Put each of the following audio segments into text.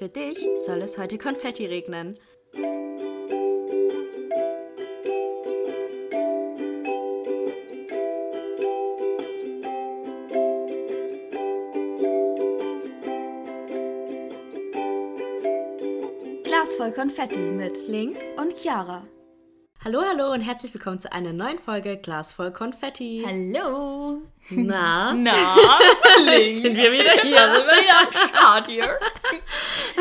Für dich soll es heute Konfetti regnen. Glas voll Konfetti mit Link und Chiara. Hallo, hallo und herzlich willkommen zu einer neuen Folge Glas voll Konfetti. Hallo. Na? Na, Sind wir wieder hier? Da sind wir wieder am Start hier.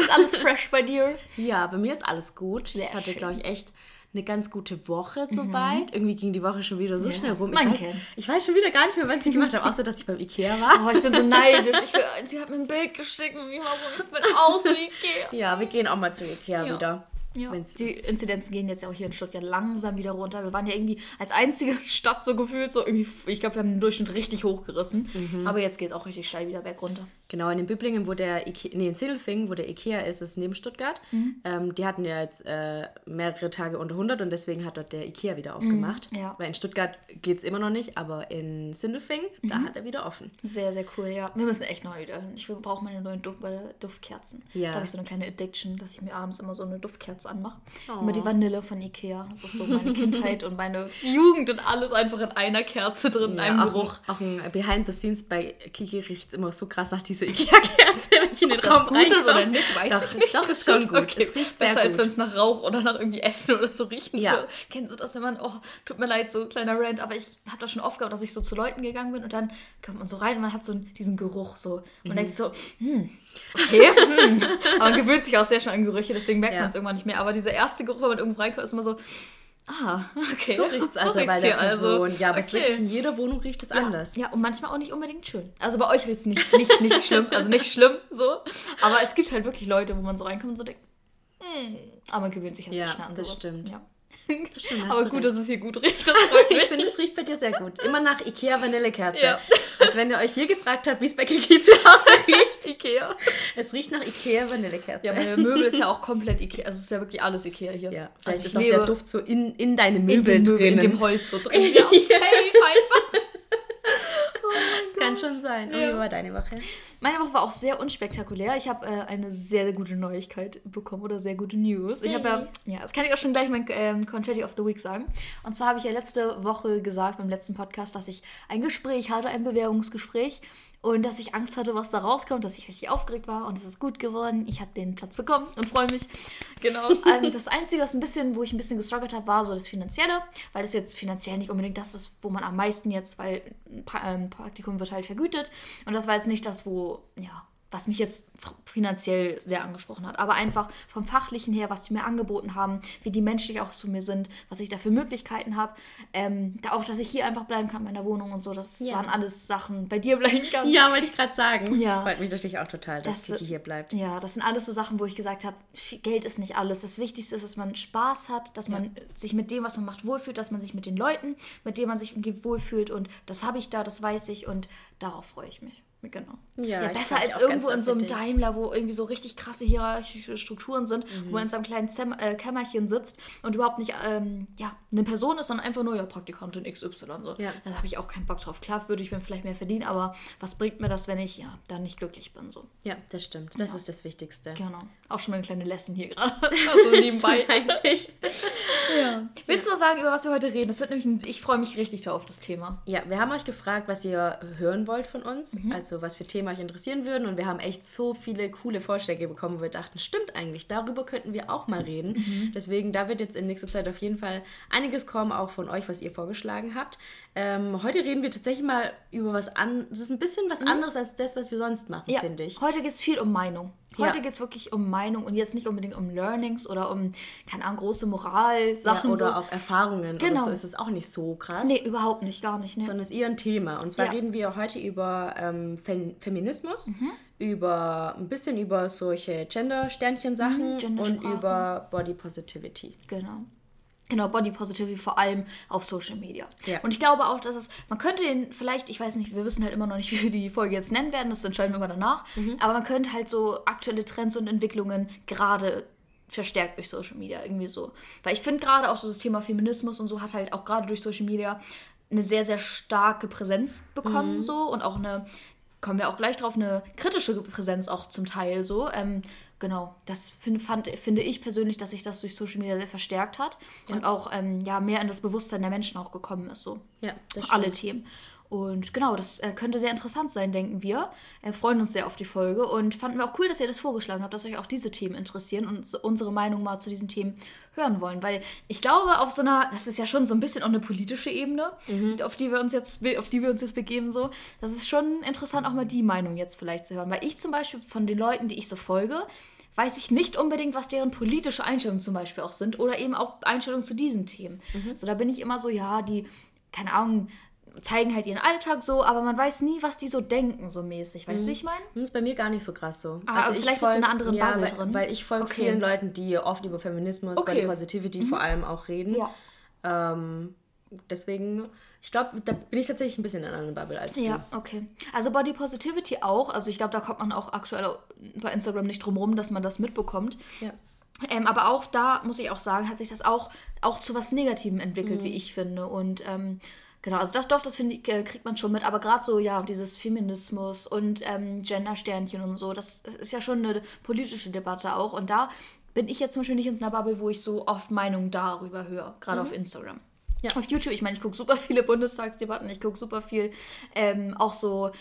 Ist alles fresh bei dir? Ja, bei mir ist alles gut. Sehr ich hatte. Mhm. glaube ich, echt eine ganz gute Woche soweit. Irgendwie ging die Woche schon wieder so Ja, schnell rum. man ich, weiß, kennt's. ich weiß schon wieder gar nicht mehr, was ich gemacht habe, außer dass ich beim Ikea war. Oh, ich bin so neidisch. Ich will, sie hat mir ein Bild geschickt und ich war so, ich bin aus wie Ikea. Ja, wir gehen auch mal zu Ikea Ja. wieder. Ja. Wenn's- Die Inzidenzen gehen jetzt ja auch hier in Stuttgart langsam wieder runter. Wir waren ja irgendwie als einzige Stadt so gefühlt, so irgendwie, ich glaube, wir haben den Durchschnitt richtig hochgerissen. Mhm. Aber jetzt geht es auch richtig steil wieder bergunter. Genau, in den Büblingen, wo der Ikea, nee, in Sindelfingen, wo der Ikea ist, ist neben Stuttgart. Mhm. Ähm, die hatten ja jetzt äh, mehrere Tage unter 100 und deswegen hat dort der Ikea wieder aufgemacht. Mhm, ja. Weil in Stuttgart geht es immer noch nicht, aber in Sindelfingen, da Mhm. hat er wieder offen. Sehr, sehr cool, ja. Wir müssen echt neu wieder. Ich brauche meine neuen Duft, Duftkerzen. Ja. Da habe ich so eine kleine Addiction, dass ich mir abends immer so eine Duftkerze anmache. Oh. Immer die Vanille von Ikea. Das ist so meine Kindheit und meine Jugend und alles einfach in einer Kerze drin, in einem auch, Geruch. auch ein Behind the Scenes bei Kiki riecht es immer so krass nach dieser Ikea-Kerze, wenn ich in den Ob das Raum gut ist reinkomme. oder nicht, weiß doch, ich nicht. Doch, ist schon gut. Okay. Es riecht sehr Besser, als gut. wenn es nach Rauch oder nach irgendwie Essen oder so riechen Ja. würde. Kennst du das, wenn man, oh, tut mir leid, so kleiner Rant, aber ich habe das schon oft gehabt, dass ich so zu Leuten gegangen bin und dann kommt man so rein und man hat so diesen Geruch so. Mhm. Und denkt so, hm, okay, hm. Aber man gewöhnt sich auch sehr schnell an Gerüche, deswegen merkt Ja. man es irgendwann nicht mehr. Aber dieser erste Geruch, wenn man irgendwo reinkommt, ist immer so, ah, okay. So riecht es also bei der hier Person. ja, aber es okay. wirklich in jeder Wohnung riecht es anders. Ja, und manchmal auch nicht unbedingt schön. Also bei euch riecht es nicht, nicht, nicht schlimm, also nicht schlimm so. Aber es gibt halt wirklich Leute, wo man so reinkommt und so denkt, hm, aber man gewöhnt sich halt Ja, sehr schnell an sowas. Ja. Das stimmt, hast Aber gut, recht. dass es hier gut riecht. Ich finde, es riecht bei dir sehr gut. Immer nach Ikea Vanillekerze. Ja. Als wenn ihr euch hier gefragt habt, wie es bei Kiki zu Hause riecht. Ikea. Es riecht nach Ikea Vanillekerze. Ja, meine Möbel ist ja auch komplett Ikea. Also es ist ja wirklich alles Ikea hier. Ja, also ist auch der Duft so in, in deine in Möbel dem, Möbel, in dem Holz so drin. Ja, safe einfach. Das kann schon sein. Und Ja. wie war deine Woche? Meine Woche war auch sehr unspektakulär. Ich habe äh, eine sehr, sehr gute Neuigkeit bekommen oder sehr gute News. Ich habe ja, ja, das kann ich auch schon gleich mein ähm, Confetti of the Week sagen. Und zwar habe ich ja letzte Woche gesagt beim letzten Podcast, dass ich ein Gespräch hatte, ein Bewerbungsgespräch. Und dass ich Angst hatte, was da rauskommt, dass ich richtig aufgeregt war und es ist gut geworden. Ich habe den Platz bekommen und freue mich. Genau. ähm, das Einzige, was ein bisschen, wo ich ein bisschen gestruggelt habe, war so das Finanzielle, weil das jetzt finanziell nicht unbedingt das ist, wo man am meisten jetzt, weil ein ähm, Praktikum wird halt vergütet. Und das war jetzt nicht das, wo, ja, was mich jetzt finanziell sehr angesprochen hat. Aber einfach vom Fachlichen her, was die mir angeboten haben, wie die menschlich auch zu mir sind, was ich da für Möglichkeiten habe. Ähm, da auch, dass ich hier einfach bleiben kann in meiner Wohnung und so. Das Ja. waren alles Sachen, bei dir bleiben kann. Ja, wollte ich gerade sagen. Ja. freut mich natürlich auch total, dass Das- Kiki hier bleibt. Ja, das sind alles so Sachen, wo ich gesagt habe, Geld ist nicht alles. Das Wichtigste ist, dass man Spaß hat, dass man sich mit dem, was man macht, wohlfühlt, dass man sich mit den Leuten, mit denen man sich umgibt, wohlfühlt. Und das habe ich da, das weiß ich und darauf freue ich mich. Genau. Ja, ich besser als irgendwo in so einem Daimler, wo irgendwie so richtig krasse hierarchische Strukturen sind, wo Mhm. man in seinem kleinen Zem äh, Kämmerchen sitzt und überhaupt nicht ähm, ja, eine Person ist, sondern einfach nur ja, Praktikantin XY. So. Ja. Da habe ich auch keinen Bock drauf. Klar würde ich mir vielleicht mehr verdienen, aber was bringt mir das, wenn ich ja dann nicht glücklich bin? So. Ja, das stimmt. Das ist das Wichtigste. Genau. Auch schon mal eine kleine Lesson hier gerade. Also nebenbei. Eigentlich. Ja. Willst du mal sagen, über was wir heute reden? Das wird nämlich ein, ich freue mich richtig auf das Thema. Ja, wir haben euch gefragt, was ihr hören wollt von uns, Mhm. also was für Themen euch interessieren würden und wir haben echt so viele coole Vorschläge bekommen, wo wir dachten, stimmt eigentlich, darüber könnten wir auch mal reden. Mhm. Deswegen, da wird jetzt in nächster Zeit auf jeden Fall einiges kommen, auch von euch, was ihr vorgeschlagen habt. Ähm, heute reden wir tatsächlich mal über was an, das ist ein bisschen was anderes als das, was wir sonst machen, Mhm. Ja, finde ich. heute geht es viel um Meinung. Heute Ja. geht es wirklich um Meinung und jetzt nicht unbedingt um Learnings oder um, keine Ahnung, große Moralsachen. Ja, oder so. auch Erfahrungen Genau. oder so ist es auch nicht so krass. Nee, überhaupt nicht, gar nicht. Ne? sondern es ist eher ein Thema. Und zwar Ja. reden wir heute über ähm, Fem Feminismus, Mhm. über ein bisschen über solche Gender-Sternchen-Sachen Mhm, Gendersprache. und über Body Positivity. Genau. Genau, Body Positivity vor allem auf Social Media. Ja. Und ich glaube auch, dass es, man könnte den vielleicht, ich weiß nicht, wir wissen halt immer noch nicht, wie wir die Folge jetzt nennen werden, das entscheiden wir immer danach, Mhm. aber man könnte halt so aktuelle Trends und Entwicklungen gerade verstärkt durch Social Media irgendwie so. Weil ich finde gerade auch so das Thema Feminismus und so hat halt auch gerade durch Social Media eine sehr, sehr starke Präsenz bekommen Mhm. so und auch eine kommen wir auch gleich drauf, eine kritische Präsenz auch zum Teil so. Ähm, genau, das find, fand, finde ich persönlich, dass sich das durch Social Media sehr verstärkt hat ja. und auch ähm, ja, mehr in das Bewusstsein der Menschen auch gekommen ist. So. Ja, das stimmt. Alle Themen. Und genau, das äh, könnte sehr interessant sein, denken wir. Wir freuen uns sehr auf die Folge und fanden wir auch cool, dass ihr das vorgeschlagen habt, dass euch auch diese Themen interessieren und unsere Meinung mal zu diesen Themen hören wollen. Weil ich glaube, auf so einer, das ist ja schon so ein bisschen auch eine politische Ebene, mhm. auf die wir uns jetzt, auf die wir uns jetzt begeben, so. Das ist schon interessant, auch mal die Meinung jetzt vielleicht zu hören. Weil ich zum Beispiel von den Leuten, die ich so folge, weiß ich nicht unbedingt, was deren politische Einstellungen zum Beispiel auch sind oder eben auch Einstellungen zu diesen Themen. Mhm. So, da bin ich immer so, ja, die, keine Ahnung, zeigen halt ihren Alltag so, aber man weiß nie, was die so denken, so mäßig. Weißt mhm. du, wie ich meine? Das ist bei mir gar nicht so krass so. Ah, also vielleicht folg, bist du in einer anderen ja, Bubble weil, drin. Weil ich folge okay. vielen Leuten, die oft über Feminismus, okay. Body Positivity mhm. vor allem auch reden. Ja. Ähm, deswegen, ich glaube, da bin ich tatsächlich ein bisschen in einer anderen Bubble als du. Ja, okay. Also Body Positivity auch. Also ich glaube, da kommt man auch aktuell bei Instagram nicht drum rum, dass man das mitbekommt. Ja. Ähm, aber auch da muss ich auch sagen, hat sich das auch, auch zu was Negativem entwickelt, mhm. wie ich finde. Und ähm, Genau, also das doch, das finde ich, äh, kriegt man schon mit, aber gerade so, ja, dieses Feminismus und ähm, Gendersternchen und so, das, das, ist ja schon eine politische Debatte auch. Und da bin ich jetzt zum Beispiel nicht in einer Bubble, wo ich so oft Meinungen darüber höre, gerade mhm. auf Instagram. Ja. Auf YouTube, ich meine, ich gucke super viele Bundestagsdebatten, ich gucke super viel ähm, auch so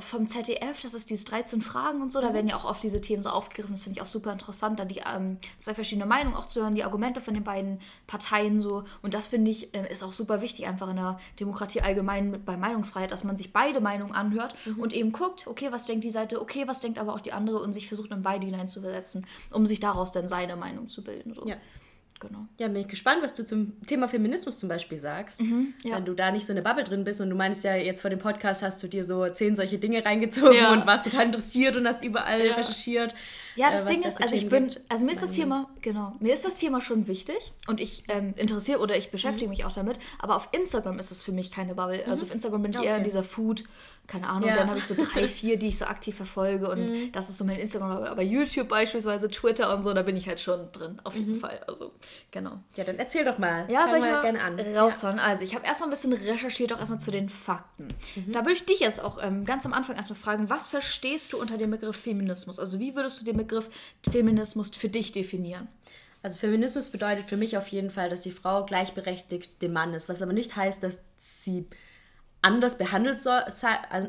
vom ZDF, das ist diese 13 Fragen und so, da mhm. werden ja auch oft diese Themen so aufgegriffen. Das finde ich auch super interessant, da die ähm, zwei verschiedene Meinungen auch zu hören, die Argumente von den beiden Parteien so. Und das finde ich äh, ist auch super wichtig, einfach in der Demokratie allgemein bei Meinungsfreiheit, dass man sich beide Meinungen anhört mhm. und eben guckt, okay, was denkt die Seite, okay, was denkt aber auch die andere und sich versucht in beide hineinzuversetzen, um sich daraus dann seine Meinung zu bilden. So. Ja. Genau. Ja, bin ich gespannt, was du zum Thema Feminismus zum Beispiel sagst. Mhm, ja. Wenn du da nicht so eine Bubble drin bist und du meinst ja, jetzt vor dem Podcast hast du dir so zehn solche Dinge reingezogen ja. und warst total interessiert und hast überall ja. recherchiert. Ja, das äh, Ding ist, also ich bin, also mir ist das Thema, genau, mir ist das Thema schon wichtig und ich ähm, interessiere oder ich beschäftige mhm. mich auch damit, aber auf Instagram ist es für mich keine Bubble. Also mhm. Also auf Instagram bin ich okay. eher in dieser Food- keine Ahnung, ja. dann habe ich so drei, vier, die ich so aktiv verfolge und mhm. das ist so mein Instagram, aber YouTube beispielsweise, Twitter und so, da bin ich halt schon drin, auf jeden mhm. Fall. Also, genau. Ja, dann erzähl doch mal. Ja, soll ich mal gerne an. raushauen. Ja. Also, ich habe erstmal ein bisschen recherchiert, auch erstmal zu den Fakten. Mhm. Da würde ich dich jetzt auch ähm, ganz am Anfang erstmal fragen, was verstehst du unter dem Begriff Feminismus? Also, wie würdest du den Begriff Feminismus für dich definieren? Also Feminismus bedeutet für mich auf jeden Fall, dass die Frau gleichberechtigt dem Mann ist, was aber nicht heißt, dass sie anders behandelt soll,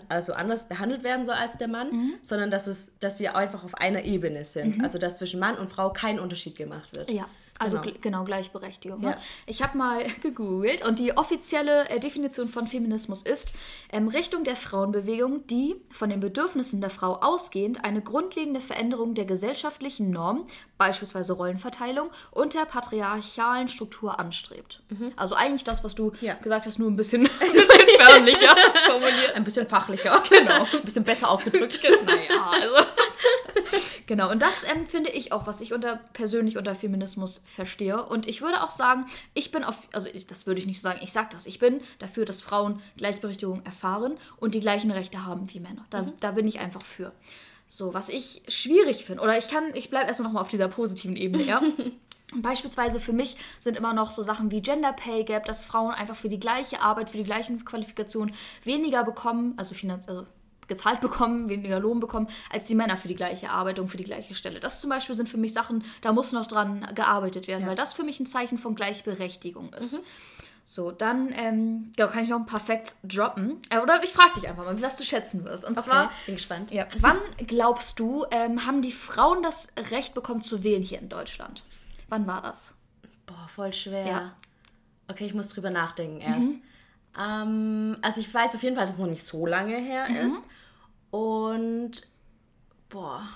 also anders behandelt werden soll als der Mann, mhm. sondern dass es, dass wir einfach auf einer Ebene sind. Mhm. Also dass zwischen Mann und Frau kein Unterschied gemacht wird. Ja. Also genau, genau Gleichberechtigung. Ne? Ja. Ich habe mal gegoogelt und die offizielle äh, Definition von Feminismus ist ähm, Richtung der Frauenbewegung, die von den Bedürfnissen der Frau ausgehend eine grundlegende Veränderung der gesellschaftlichen Norm, beispielsweise Rollenverteilung und der patriarchalen Struktur anstrebt. Mhm. Also eigentlich das, was du ja. gesagt hast, nur ein bisschen, ein bisschen förmlicher formuliert. Ein bisschen fachlicher. Genau. Ein bisschen besser ausgedrückt. naja, also. genau, und das ähm, finde ich auch, was ich unter persönlich unter Feminismus verstehe. Und ich würde auch sagen, ich bin auf, also ich, das würde ich nicht sagen, ich sage das, ich bin dafür, dass Frauen Gleichberechtigung erfahren und die gleichen Rechte haben wie Männer. Da, mhm. da bin ich einfach für. So, was ich schwierig finde, oder ich kann, ich bleibe erstmal nochmal auf dieser positiven Ebene, ja. Beispielsweise für mich sind immer noch so Sachen wie Gender Pay Gap, dass Frauen einfach für die gleiche Arbeit, für die gleichen Qualifikationen weniger bekommen, also, Finanz also gezahlt bekommen, weniger Lohn bekommen, als die Männer für die gleiche Arbeit und für die gleiche Stelle. Das zum Beispiel sind für mich Sachen, da muss noch dran gearbeitet werden, ja. weil das für mich ein Zeichen von Gleichberechtigung ist. Mhm. So, dann ähm, ja, kann ich noch ein paar Facts droppen. Äh, oder ich frage dich einfach mal, was du schätzen wirst. Und okay, zwar, bin gespannt. Ja, wann glaubst du, ähm, haben die Frauen das Recht bekommen zu wählen hier in Deutschland? Wann war das? Boah, voll schwer. Ja. Okay, ich muss drüber nachdenken erst. Mhm. Ähm, also ich weiß auf jeden Fall, dass es noch nicht so lange her mhm. ist. Und boah.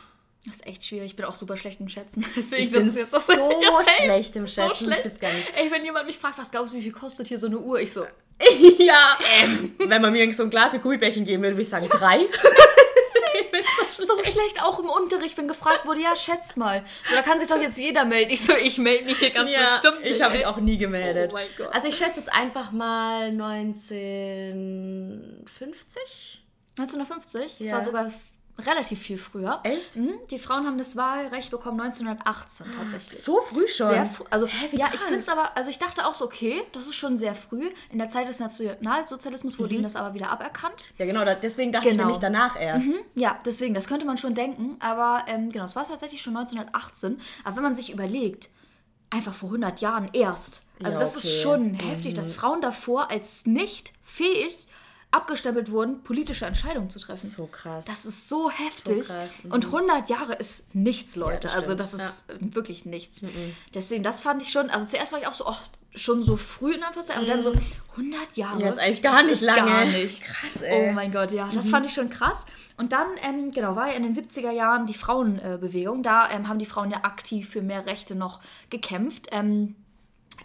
Das ist echt schwierig. Ich bin auch super schlecht im Schätzen. Deswegen ich bin so, so ja, schlecht im Schätzen. So schlecht. Gar nicht. Ey, wenn jemand mich fragt, was glaubst du, wie viel kostet hier so eine Uhr? Ich so. ja. Ähm. Wenn man mir so ein Glas Gummibärchen geben würde, würde ich sagen drei. so, so schlecht auch im Unterricht, wenn gefragt wurde, ja, schätzt mal. So, da kann sich doch jetzt jeder melden. Ich so, ich melde mich hier ganz ja, bestimmt. Ich habe mich auch nie gemeldet. Oh mein Gott. Also ich schätze jetzt einfach mal 1950. 1950? Ja. Das war sogar relativ viel früher. Echt? Mhm. Die Frauen haben das Wahlrecht bekommen 1918 tatsächlich. So früh schon? Sehr früh. Also, Hä, ja, ich finde es aber, also ich dachte auch so, okay, das ist schon sehr früh. In der Zeit des Nationalsozialismus wurde ihnen das aber wieder aberkannt. Ja, genau, deswegen dachte Genau. ich nämlich danach erst. Mhm, Ja, deswegen, das könnte man schon denken. Aber ähm, genau, es war tatsächlich schon 1918. Aber wenn man sich überlegt, einfach vor 100 Jahren erst. Also Ja, das ist schon heftig, dass Frauen davor als nicht fähig abgestempelt wurden, politische Entscheidungen zu treffen. So krass. Das ist so heftig. krass, mhm. Und 100 Jahre ist nichts, Leute. das also das ist äh, wirklich nichts. Deswegen, das fand ich schon, also zuerst war ich auch so, oh, schon so früh in Anführungszeichen, aber dann so 100 Jahre. Mhm. Ja, ist eigentlich gar das nicht ist lange. Gar nichts. Krass, ey. Mhm. Oh mein Gott, ja, das fand ich schon krass. Und dann, ähm, genau, war ja in den 70er Jahren die Frauenbewegung. da ähm, haben die Frauen ja aktiv für mehr Rechte noch gekämpft. Ähm,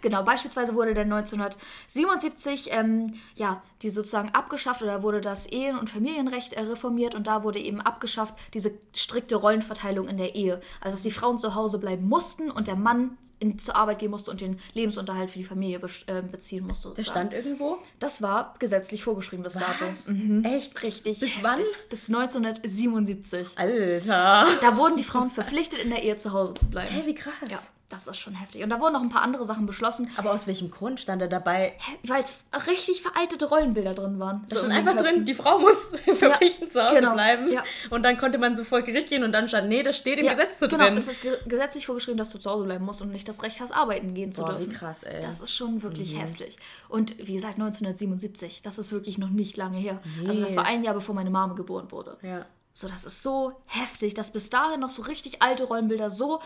Genau, beispielsweise wurde dann 1977 ähm, ja, die sozusagen abgeschafft oder wurde das Ehen- und Familienrecht äh, reformiert und da wurde eben abgeschafft diese strikte Rollenverteilung in der Ehe. Also dass die Frauen zu Hause bleiben mussten und der Mann in, zur Arbeit gehen musste und den Lebensunterhalt für die Familie bes- äh, beziehen musste. das sozusagen. stand irgendwo? Das war gesetzlich vorgeschrieben bis dato. Was? Echt? Richtig. Bis heftig. wann? Bis 1977. Alter. Da wurden die Frauen verpflichtet, in der Ehe zu Hause zu bleiben. Hä, wie krass. Ja, das ist schon heftig. Und da wurden noch ein paar andere Sachen beschlossen, Aber aus welchem Grund stand da dabei? weil es richtig veraltete Rollenbilder drin waren. Da So stand einfach Köpfen. drin, die Frau muss verpflichtend zu Hause genau, bleiben. ja. Und dann konnte man so vor Gericht gehen und dann stand, nee, das steht im Ja, Gesetz so genau, drin. es ist ge gesetzlich vorgeschrieben, dass du zu Hause bleiben musst und nicht das Recht hast, arbeiten gehen zu Boah, dürfen. wie krass, ey. Mhm. Das ist schon wirklich heftig. Und wie gesagt, 1977, das ist wirklich noch nicht lange her. Also das war ein Jahr, bevor meine Mama geboren wurde. ja. So, das ist so heftig, dass bis dahin noch so richtig alte Rollenbilder so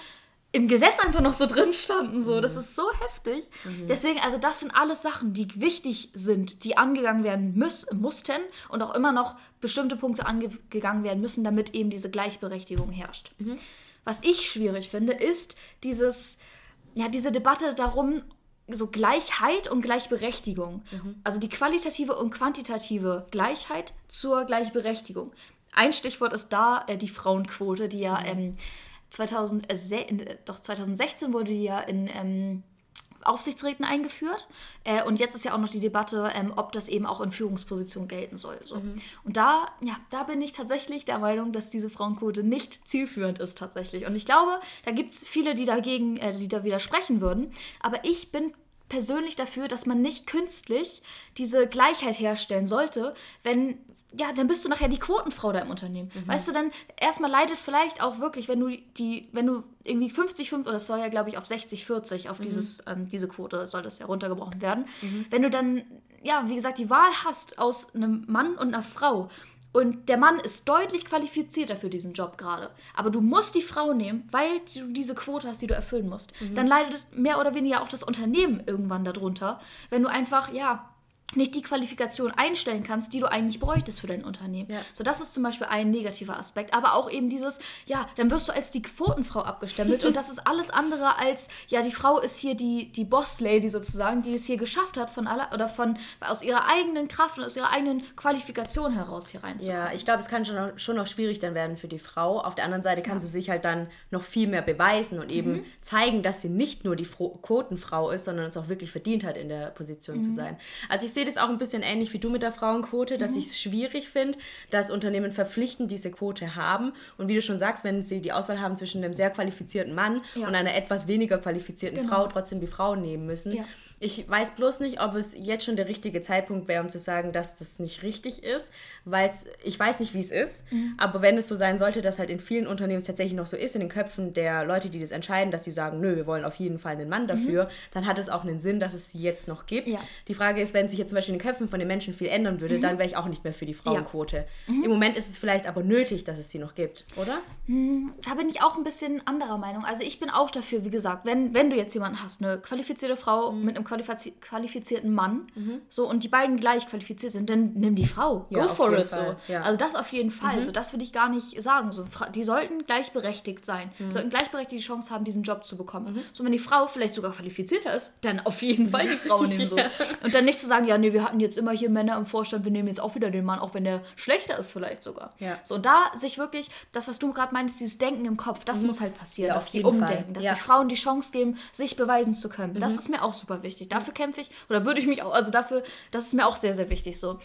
im Gesetz einfach noch so drin standen. So. Mhm. Das ist so heftig. Deswegen, also das sind alles Sachen, die wichtig sind, die angegangen werden müß, mussten und auch immer noch bestimmte Punkte angegangen werden müssen, damit eben diese Gleichberechtigung herrscht. Mhm. Was ich schwierig finde, ist dieses, ja, diese Debatte darum, so Gleichheit und Gleichberechtigung. Also die qualitative und quantitative Gleichheit zur Gleichberechtigung. Ein Stichwort ist da äh, die Frauenquote, die ja ähm, 2000, äh, doch 2016 wurde die ja in ähm, Aufsichtsräten eingeführt. Äh, und jetzt ist ja auch noch die Debatte, ähm, ob das eben auch in Führungspositionen gelten soll. So. Und da, ja, da bin ich tatsächlich der Meinung, dass diese Frauenquote nicht zielführend ist tatsächlich. Und ich glaube, da gibt es viele, die dagegen, äh, die da widersprechen würden. Aber ich bin persönlich dafür, dass man nicht künstlich diese Gleichheit herstellen sollte, wenn ja, dann bist du nachher die Quotenfrau da im Unternehmen. Weißt du, dann erstmal leidet vielleicht auch wirklich, wenn du die, wenn du irgendwie 50, 5, oder es soll ja, glaube ich, auf 60, 40, auf dieses, ähm, diese Quote soll das ja runtergebrochen werden. Wenn du dann, ja, wie gesagt, die Wahl hast aus einem Mann und einer Frau und der Mann ist deutlich qualifizierter für diesen Job gerade, aber du musst die Frau nehmen, weil du diese Quote hast, die du erfüllen musst, dann leidet mehr oder weniger auch das Unternehmen irgendwann darunter, wenn du einfach, ja, nicht die Qualifikation einstellen kannst, die du eigentlich bräuchtest für dein Unternehmen. Ja. So, das ist zum Beispiel ein negativer Aspekt. Aber auch eben dieses, ja, dann wirst du als die Quotenfrau abgestempelt und das ist alles andere als, ja, die Frau ist hier die, die Boss-Lady sozusagen, die es hier geschafft hat, von aller oder von aus ihrer eigenen Kraft und aus ihrer eigenen Qualifikation heraus hier reinzukommen. Ja, ich glaube, es kann schon noch, schon noch schwierig dann werden für die Frau. Auf der anderen Seite kann sie sich halt dann noch viel mehr beweisen und eben Mhm. zeigen, dass sie nicht nur die Fro Quotenfrau ist, sondern es auch wirklich verdient hat, in der Position Mhm. zu sein. Also ich sehe das auch ein bisschen ähnlich wie du mit der Frauenquote, Mhm. dass ich es schwierig finde, dass Unternehmen verpflichtend diese Quote haben. Und wie du schon sagst, wenn sie die Auswahl haben zwischen einem sehr qualifizierten Mann Ja. und einer etwas weniger qualifizierten Genau. Frau, trotzdem die Frau nehmen müssen. Ja. Ich weiß bloß nicht, ob es jetzt schon der richtige Zeitpunkt wäre, um zu sagen, dass das nicht richtig ist, weil ich weiß nicht, wie es ist, Mhm. aber wenn es so sein sollte, dass halt in vielen Unternehmen es tatsächlich noch so ist, in den Köpfen der Leute, die das entscheiden, dass die sagen, nö, wir wollen auf jeden Fall einen Mann dafür, dann hat es auch einen Sinn, dass es sie jetzt noch gibt. Mhm. Ja. Die Frage ist, wenn sich jetzt zum Beispiel in den Köpfen von den Menschen viel ändern würde, dann wäre ich auch nicht mehr für die Frauenquote. Mhm. Im Moment ist es vielleicht aber nötig, dass es sie noch gibt, oder? Da bin ich auch ein bisschen anderer Meinung. Also ich bin auch dafür, wie gesagt, wenn, wenn du jetzt jemanden hast, eine qualifizierte Frau Mhm. mit einem qualifiz qualifizierten Mann, so und die beiden gleich qualifiziert sind, dann nimm die Frau. Ja, Go for it. Fall, So. ja. Mhm. Also das auf jeden Fall. So, das würde ich gar nicht sagen. So, die sollten gleichberechtigt sein. Mhm. Sollten gleichberechtigt die Chance haben, diesen Job zu bekommen. So, wenn die Frau vielleicht sogar qualifizierter ist, dann auf jeden Fall die Frau nehmen. So. Und dann nicht zu sagen, ja, nee, wir hatten jetzt immer hier Männer im Vorstand, wir nehmen jetzt auch wieder den Mann, auch wenn der schlechter ist vielleicht sogar. Ja. So, und da sich wirklich, das, was du gerade meinst, dieses Denken im Kopf, das muss halt passieren, Mhm. Ja, dass die jeden Fall. umdenken, dass Ja. Mhm. die Frauen die Chance geben, sich beweisen zu können. Das ist mir auch super wichtig. Dafür kämpfe ich, oder würde ich mich auch, also dafür, das ist mir auch sehr, sehr wichtig so,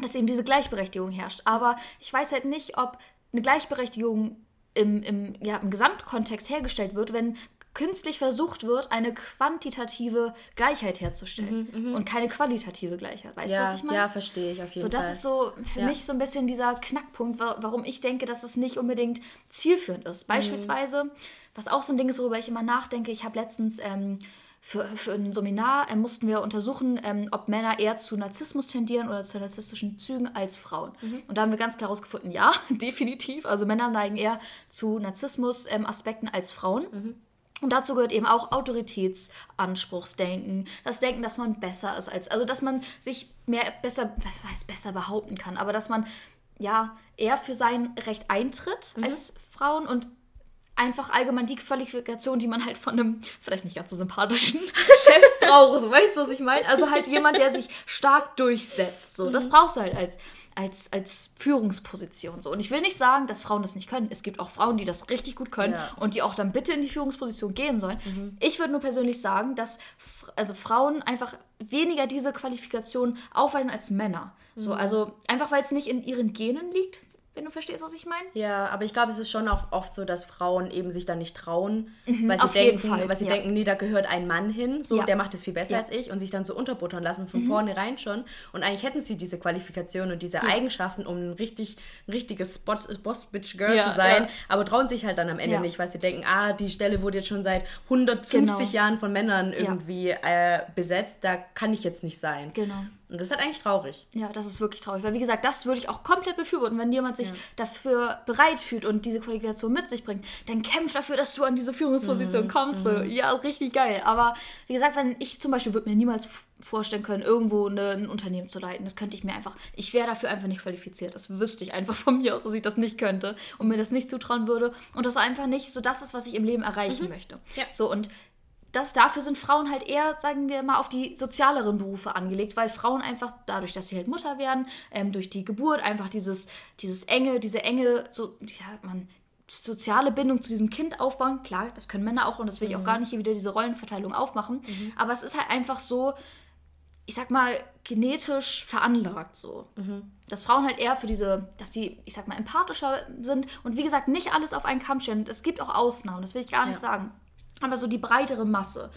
dass eben diese Gleichberechtigung herrscht. Aber ich weiß halt nicht, ob eine Gleichberechtigung im, im, ja, im Gesamtkontext hergestellt wird, wenn künstlich versucht wird, eine quantitative Gleichheit herzustellen Mhm, und keine qualitative Gleichheit. Weißt ja, du, was ich meine? ja, verstehe ich auf jeden So, das Fall. ist so für Ja. mich so ein bisschen dieser Knackpunkt, wa- warum ich denke, dass es nicht unbedingt zielführend ist. Mhm. Beispielsweise, was auch so ein Ding ist, worüber ich immer nachdenke, ich habe letztens ähm, für, für ein Seminar ähm, mussten wir untersuchen, ähm, ob Männer eher zu Narzissmus tendieren oder zu narzisstischen Zügen als Frauen. Mhm. Und da haben wir ganz klar herausgefunden, ja, definitiv. Also Männer neigen eher zu Narzissmus-Aspekten als Frauen. Mhm. Und dazu gehört eben auch Autoritätsanspruchsdenken, das Denken, dass man besser ist als, also dass man sich mehr besser, was heißt besser behaupten kann, aber dass man ja eher für sein Recht eintritt Mhm. als Frauen und einfach allgemein die Qualifikation, die man halt von einem vielleicht nicht ganz so sympathischen Chef braucht. So, weißt du, was ich meine? Also halt jemand, der sich stark durchsetzt. So, Mhm. das brauchst du halt als, als, als Führungsposition. So. Und ich will nicht sagen, dass Frauen das nicht können. Es gibt auch Frauen, die das richtig gut können Ja. und die auch dann bitte in die Führungsposition gehen sollen. Ich würde nur persönlich sagen, dass also Frauen einfach weniger diese Qualifikation aufweisen als Männer. So, also einfach weil es nicht in ihren Genen liegt, wenn du verstehst, was ich meine. Ja, aber ich glaube, es ist schon auch oft so, dass Frauen eben sich dann nicht trauen, weil sie denken, Fall, weil sie ja. denken, nee, da gehört ein Mann hin, so Ja. der macht es viel besser Ja. Mhm. als ich und sich dann so unterbuttern lassen von vornherein schon. Und eigentlich hätten sie diese Qualifikation und diese Eigenschaften, um ein richtig, ein richtiges Boss, Boss Bitch Girl Ja, zu sein, aber trauen sich halt dann am Ende nicht, weil sie denken, ah, die Stelle wurde jetzt schon seit 150 Genau. Jahren von Männern irgendwie äh, besetzt, da kann ich jetzt nicht sein. Genau. Und das ist halt eigentlich traurig. Ja, das ist wirklich traurig. Weil, wie gesagt, das würde ich auch komplett befürworten. Wenn jemand sich dafür bereit fühlt und diese Qualifikation mit sich bringt, dann kämpf dafür, dass du an diese Führungsposition kommst. So. Ja, richtig geil. Aber wie gesagt, wenn ich zum Beispiel würde mir niemals vorstellen können, irgendwo eine, ein Unternehmen zu leiten. Das könnte ich mir einfach, ich wäre dafür einfach nicht qualifiziert. Das wüsste ich einfach von mir aus, dass ich das nicht könnte und mir das nicht zutrauen würde. Und das einfach nicht so das ist, was ich im Leben erreichen möchte. Ja. So, und das, dafür sind Frauen halt eher, sagen wir mal, auf die sozialeren Berufe angelegt, weil Frauen einfach dadurch, dass sie halt Mutter werden, ähm, durch die Geburt einfach dieses, dieses enge, diese enge, so, sagt man, soziale Bindung zu diesem Kind aufbauen. Klar, das können Männer auch und das will ich auch gar nicht hier wieder diese Rollenverteilung aufmachen. Aber es ist halt einfach so, ich sag mal, genetisch veranlagt so. Dass Frauen halt eher für diese, dass die, ich sag mal, empathischer sind und wie gesagt, nicht alles auf einen Kamm stellen. Es gibt auch Ausnahmen, das will ich gar nicht Ja. sagen. Aber so die breitere Masse.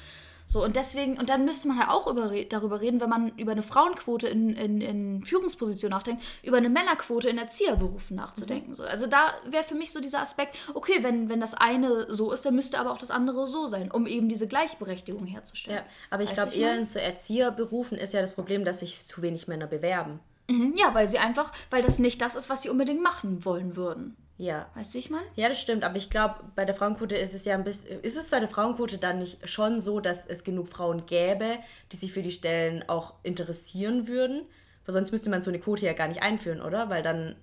So, und deswegen, und dann müsste man halt auch über, darüber reden, wenn man über eine Frauenquote in, in, in Führungspositionen nachdenkt, über eine Männerquote in Erzieherberufen nachzudenken. So. Also da wäre für mich so dieser Aspekt, okay, wenn, wenn das eine so ist, dann müsste aber auch das andere so sein, um eben diese Gleichberechtigung herzustellen. Ja, aber ich glaube, eher in so Erzieherberufen ist ja das Problem, dass sich zu wenig Männer bewerben. Mhm, ja, weil sie einfach, weil das nicht das ist, was sie unbedingt machen wollen würden. Ja. Weißt du, wie ich meine? Ja, das stimmt, aber ich glaube, bei der Frauenquote ist es ja ein bisschen, ist es bei der Frauenquote dann nicht schon so, dass es genug Frauen gäbe, die sich für die Stellen auch interessieren würden? Weil sonst müsste man so eine Quote ja gar nicht einführen, oder? Weil dann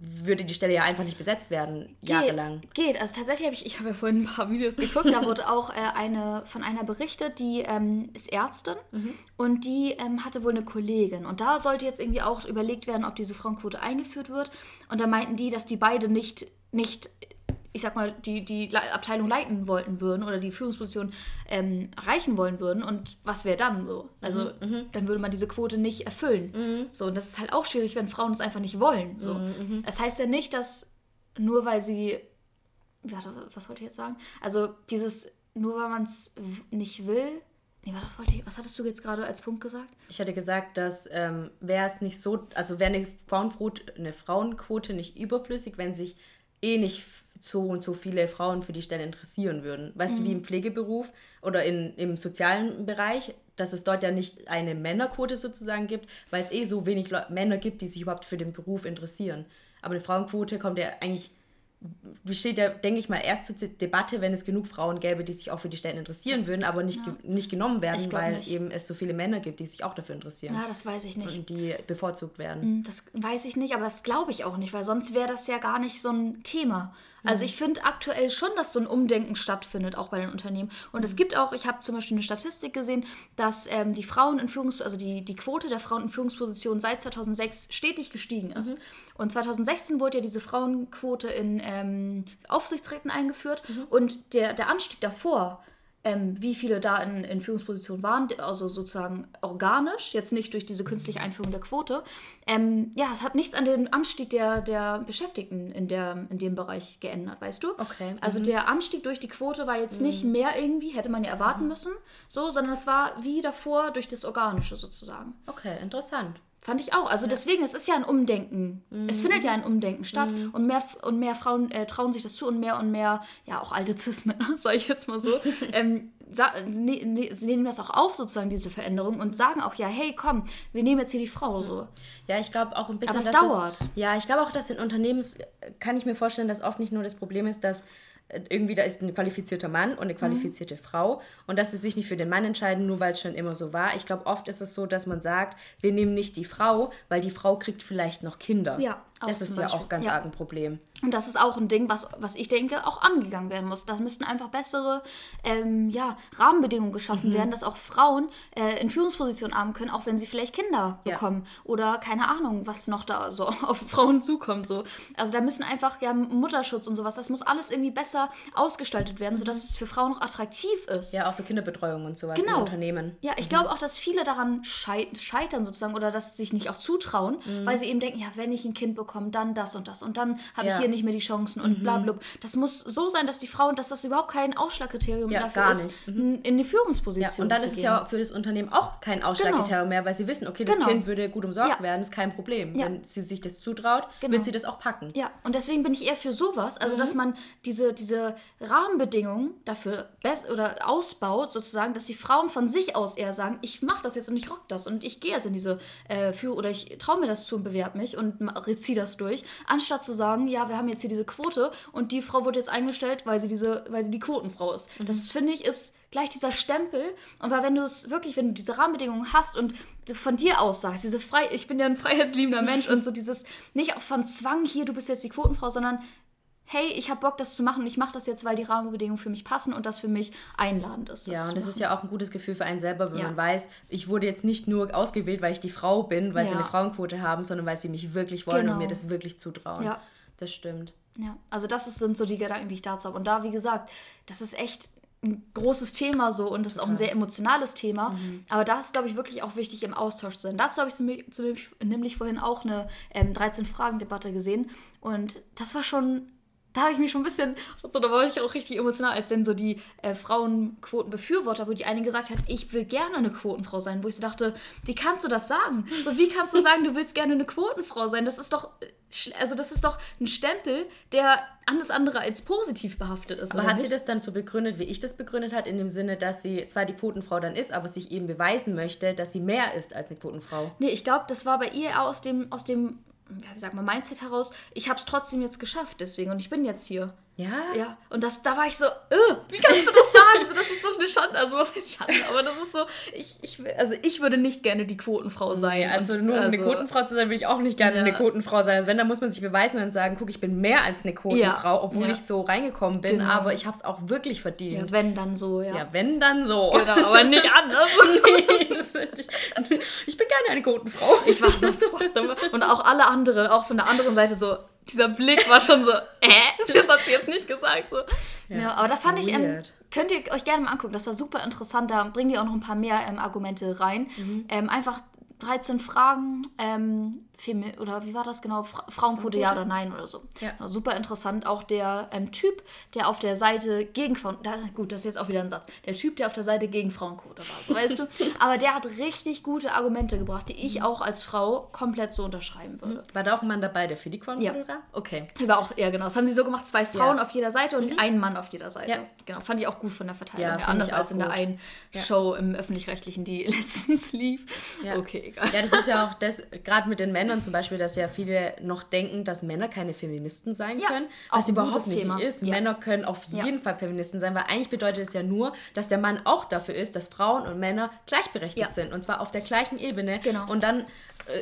würde die Stelle ja einfach nicht besetzt werden, jahrelang. Geht, geht. Also tatsächlich habe ich, ich habe ja vorhin ein paar Videos geguckt, da wurde auch äh, eine von einer berichtet, die ähm, ist Ärztin und die ähm, hatte wohl eine Kollegin. Und da sollte jetzt irgendwie auch überlegt werden, ob diese Frauenquote eingeführt wird. Und da meinten die, dass die beide nicht, nicht ich sag mal, die, die Abteilung leiten wollten würden oder die Führungsposition ähm, erreichen wollen würden. Und was wäre dann so? Also dann würde man diese Quote nicht erfüllen. So, und das ist halt auch schwierig, wenn Frauen es einfach nicht wollen. So. Das heißt ja nicht, dass nur weil sie warte, was wollte ich jetzt sagen? Also dieses, nur weil man es nicht will. Nee, was, wollte ich, was hattest du jetzt gerade als Punkt gesagt? Ich hatte gesagt, dass ähm, wäre es nicht so, also wäre eine Frauenquote, eine Frauenquote nicht überflüssig, wenn sich eh nicht so und so viele Frauen für die Stelle interessieren würden. Weißt du, wie im Pflegeberuf oder in, im sozialen Bereich, dass es dort ja nicht eine Männerquote sozusagen gibt, weil es eh so wenig Leu Männer gibt, die sich überhaupt für den Beruf interessieren. Aber eine Frauenquote kommt ja eigentlich, besteht ja, denke ich mal, erst zur Debatte, wenn es genug Frauen gäbe, die sich auch für die Stellen interessieren Das- würden, aber nicht, ja. nicht genommen werden, weil nicht. eben es so viele Männer gibt, die sich auch dafür interessieren Ja, das weiß ich nicht. und die bevorzugt werden. Das weiß ich nicht, aber das glaube ich auch nicht, weil sonst wäre das ja gar nicht so ein Thema. Also ich finde aktuell schon, dass so ein Umdenken stattfindet, auch bei den Unternehmen. Und es gibt auch, ich habe zum Beispiel eine Statistik gesehen, dass ähm, die Frauen in Führungs also die, die Quote der Frauen in Führungspositionen seit 2006 stetig gestiegen ist. Und 2016 wurde ja diese Frauenquote in ähm, Aufsichtsräten eingeführt. Und der, der Anstieg davor ähm, wie viele da in, in Führungspositionen waren, also sozusagen organisch, jetzt nicht durch diese künstliche Einführung der Quote. Ähm, ja, es hat nichts an dem Anstieg der, der Beschäftigten in, der, in dem Bereich geändert, weißt du? Okay. Also mhm. der Anstieg durch die Quote war jetzt nicht mehr irgendwie, hätte man ja erwarten müssen, so, sondern es war wie davor durch das Organische sozusagen. Okay, interessant. Fand ich auch. Also deswegen, es ist ja ein Umdenken. Es findet ja ein Umdenken statt und mehr und mehr Frauen äh, trauen sich das zu und mehr und mehr, ja auch alte Cis-Männer, sage ich jetzt mal so, ähm, ne, ne, sie nehmen das auch auf sozusagen diese Veränderung und sagen auch ja, hey komm, wir nehmen jetzt hier die Frau so. Ja, ich glaube auch ein bisschen, Aber es dauert. Das, ja, ich glaube auch, dass in Unternehmens kann ich mir vorstellen, dass oft nicht nur das Problem ist, dass irgendwie da ist ein qualifizierter Mann und eine qualifizierte Frau und dass sie sich nicht für den Mann entscheiden, nur weil es schon immer so war. Ich glaube, oft ist es so, dass man sagt, wir nehmen nicht die Frau, weil die Frau kriegt vielleicht noch Kinder. Ja, das ist ja Beispiel. auch ganz Ja. arg ein Problem. Und das ist auch ein Ding, was, was ich denke, auch angegangen werden muss. Da müssten einfach bessere ähm, ja, Rahmenbedingungen geschaffen Mhm. werden, dass auch Frauen äh, in Führungspositionen haben können, auch wenn sie vielleicht Kinder Ja. bekommen. Oder keine Ahnung, was noch da so auf Frauen zukommt. So. Also da müssen einfach, ja, Mutterschutz und sowas, das muss alles irgendwie besser ausgestaltet werden, sodass es für Frauen auch attraktiv ist. Mhm. Ja, auch so Kinderbetreuung und sowas Genau. in Unternehmen. Ja, ich glaube auch, dass viele daran schei scheitern sozusagen oder dass sie sich nicht auch zutrauen, weil sie eben denken, ja, wenn ich ein Kind bekomme, dann das und das und dann habe Ja. ich hier nicht mehr die Chancen und bla bla. Das muss so sein, dass die Frauen, dass das überhaupt kein Ausschlagkriterium Ja, dafür ist, n- in die Ja, Führungsposition und dann zu ist es gehen. ja für das Unternehmen auch kein Ausschlagkriterium mehr, weil sie wissen, okay, das Genau. Kind würde gut umsorgt Ja. werden, ist kein Problem. Ja. Wenn sie sich das zutraut, Genau. wird sie das auch packen. Ja, und deswegen bin ich eher für sowas, also Mhm. dass man diese, diese Rahmenbedingungen dafür best oder ausbaut, sozusagen, dass die Frauen von sich aus eher sagen, ich mache das jetzt und ich rock das und ich gehe jetzt in diese äh, Führung oder ich traue mir das zu und bewerbe mich und ziehe das durch, anstatt zu sagen, ja, wir haben jetzt hier diese Quote und die Frau wurde jetzt eingestellt, weil sie diese, weil sie die Quotenfrau ist. Mhm. Das finde ich ist gleich dieser Stempel. Und weil wenn du es wirklich, wenn du diese Rahmenbedingungen hast und du von dir aus sagst, diese frei, ich bin ja ein freiheitsliebender Mensch und so dieses nicht von Zwang hier, du bist jetzt die Quotenfrau, sondern hey, ich habe Bock, das zu machen und ich mache das jetzt, weil die Rahmenbedingungen für mich passen und das für mich einladend ist. Ja, und das ist ja auch ein gutes Gefühl für einen selber, wenn Ja. man weiß, ich wurde jetzt nicht nur ausgewählt, weil ich die Frau bin, weil sie Ja. eine Frauenquote haben, sondern weil sie mich wirklich wollen Genau. und mir das wirklich zutrauen. Ja. Das stimmt. Ja, also das sind so die Gedanken, die ich dazu habe. Und da, wie gesagt, das ist echt ein großes Thema so und das ist auch ein sehr emotionales Thema. Mhm. Aber da ist, glaube ich, wirklich auch wichtig, im Austausch zu sein. Dazu habe ich zum, zum, nämlich vorhin auch eine ähm, 13-Fragen-Debatte gesehen und das war schon. Da habe ich mich schon ein bisschen, so, da war ich auch richtig emotional, als denn so die äh, Frauenquotenbefürworter, wo die eine gesagt hat, ich will gerne eine Quotenfrau sein, wo ich so dachte, wie kannst du das sagen? So, wie kannst du sagen, du willst gerne eine Quotenfrau sein? Das ist doch, also das ist doch ein Stempel, der alles andere als positiv behaftet ist. Aber hat sie nicht? das dann so begründet, wie ich das begründet hat, in dem Sinne, dass sie zwar die Quotenfrau dann ist, aber sich eben beweisen möchte, dass sie mehr ist als eine Quotenfrau? Nee, ich glaube, das war bei ihr eher aus dem, aus dem, ja, wie sagt man, Mindset heraus, ich habe es trotzdem jetzt geschafft deswegen und ich bin jetzt hier. Ja? Ja, und das, da war ich so, äh, wie kannst du das sagen? So, das ist doch eine Schande. Also, was heißt Schande? Aber das ist so, ich, ich, also ich würde nicht gerne die Quotenfrau sein. Nee, also Und, nur um eine also- Quotenfrau zu sein, will ich auch nicht gerne Ja. eine Quotenfrau sein. Also wenn, dann muss man sich beweisen und sagen, guck, ich bin mehr als eine Quotenfrau, Ja. obwohl Ja. ich so reingekommen bin, Genau. aber ich habe es auch wirklich Ja, verdient. wenn dann so, ja. Ja, wenn dann so. Genau, aber nicht anders. Nee, ich, ich bin gerne eine Quotenfrau. Ich war so, und auch alle anderen, auch von der anderen Seite so, dieser Blick war schon so, äh, das hat sie jetzt nicht gesagt. So. Ja, aber da fand ich, ähm, weird. könnt ihr euch gerne mal angucken, das war super interessant, da bringen die auch noch ein paar mehr ähm, Argumente rein. Ähm, einfach 13 Fragen, ähm, Femi- oder wie war das genau? Fra Frauenquote, ja oder nein oder so. Ja. Genau, super interessant. Auch der ähm, Typ, der auf der Seite gegen Frauen, da, gut, das ist jetzt auch wieder ein Satz. Der Typ, der auf der Seite gegen Frauenquote war, so weißt du. Aber der hat richtig gute Argumente gebracht, die ich auch als Frau komplett so unterschreiben würde. War da auch ein Mann dabei, der für die Quotenfrau Ja. war? Okay. War auch, ja genau, das haben sie so gemacht, zwei Frauen Ja. auf jeder Seite und einen Mann auf jeder Seite. Ja. Genau, fand ich auch gut von der Verteilung Ja, her. Anders als in der einen Show im Öffentlich-Rechtlichen, die letztens lief. Ja. Okay, egal. Ja, das ist ja auch das, gerade mit den Männern zum Beispiel, dass ja viele noch denken, dass Männer keine Feministen sein Ja, können. Was überhaupt nicht Thema. ist. Ja. Männer können auf jeden Fall Feministen sein, weil eigentlich bedeutet es ja nur, dass der Mann auch dafür ist, dass Frauen und Männer gleichberechtigt sind. Und zwar auf der gleichen Ebene. Genau. Und dann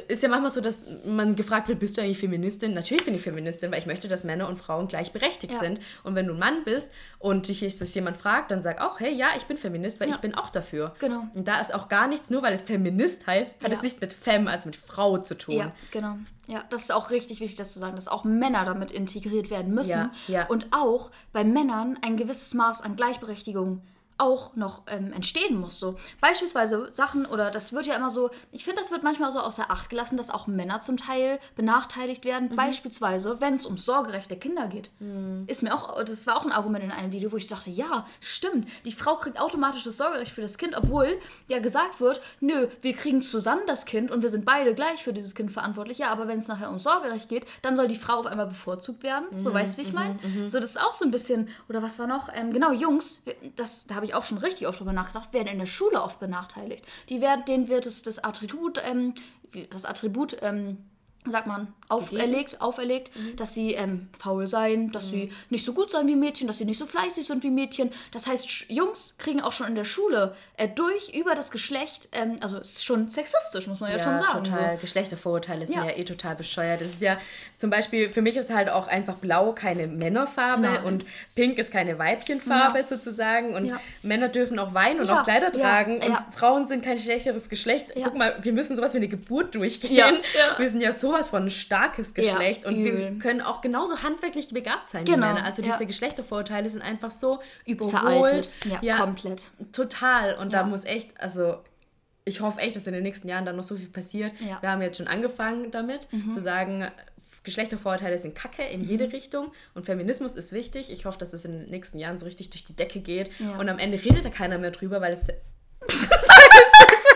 ist ja manchmal so, dass man gefragt wird, bist du eigentlich Feministin? Natürlich bin ich Feministin, weil ich möchte, dass Männer und Frauen gleichberechtigt Ja. sind. Und wenn du ein Mann bist und dich das jemand fragt, dann sag auch, hey, ja, ich bin Feminist, weil Ja. ich bin auch dafür. Genau. Und da ist auch gar nichts, nur weil es Feminist heißt, hat Ja. es nichts mit Fem, also mit Frau zu tun. Ja, genau. Ja, das ist auch richtig wichtig, das zu sagen, dass auch Männer damit integriert werden müssen. Ja. Und auch bei Männern ein gewisses Maß an Gleichberechtigung auch noch ähm, entstehen muss. So beispielsweise Sachen oder das wird ja immer so, ich finde, das wird manchmal so außer Acht gelassen, dass auch Männer zum Teil benachteiligt werden. Mhm. Beispielsweise, wenn es um Sorgerecht der Kinder geht. Mhm. Ist mir auch, das war auch ein Argument in einem Video, wo ich dachte, ja, stimmt, die Frau kriegt automatisch das Sorgerecht für das Kind, obwohl ja gesagt wird, nö, wir kriegen zusammen das Kind und wir sind beide gleich für dieses Kind verantwortlich. Ja, aber wenn es nachher um Sorgerecht geht, dann soll die Frau auf einmal bevorzugt werden. Mhm. So weißt du, wie ich meine? Mhm, mhm. So, das ist auch so ein bisschen, oder was war noch? Ähm, genau, Jungs, das, da habe ich auch schon richtig oft drüber nachgedacht, werden in der Schule oft benachteiligt. Die werden, denen wird es das Attribut, ähm, das Attribut, ähm, sagt man, auferlegt, auferlegt, mhm. dass sie ähm, faul seien, dass mhm. sie nicht so gut seien wie Mädchen, dass sie nicht so fleißig sind wie Mädchen. Das heißt, Jungs kriegen auch schon in der Schule äh, durch über das Geschlecht, ähm, also es ist schon sexistisch, muss man ja, ja schon sagen. total. So. Geschlechtervorurteile sind ja. ja. eh total bescheuert. Das ist ja zum Beispiel, für mich ist halt auch einfach blau keine Männerfarbe Nein. und pink ist keine Weibchenfarbe ja. sozusagen und Männer dürfen auch weinen und auch Kleider tragen und Frauen sind kein schlechteres Geschlecht. Guck mal, wir müssen sowas wie eine Geburt durchgehen. Wir sind ja sowas von stark starkes Geschlecht ja, und wir können auch genauso handwerklich begabt sein genau, wie Männer. Also diese ja. Geschlechtervorurteile sind einfach so überholt. Ja, ja, komplett. Total. Und da muss echt, also ich hoffe echt, dass in den nächsten Jahren dann noch so viel passiert. Wir haben jetzt schon angefangen damit, mhm. zu sagen, Geschlechtervorurteile sind Kacke in jede mhm. Richtung und Feminismus ist wichtig. Ich hoffe, dass es in den nächsten Jahren so richtig durch die Decke geht und am Ende redet da keiner mehr drüber, weil es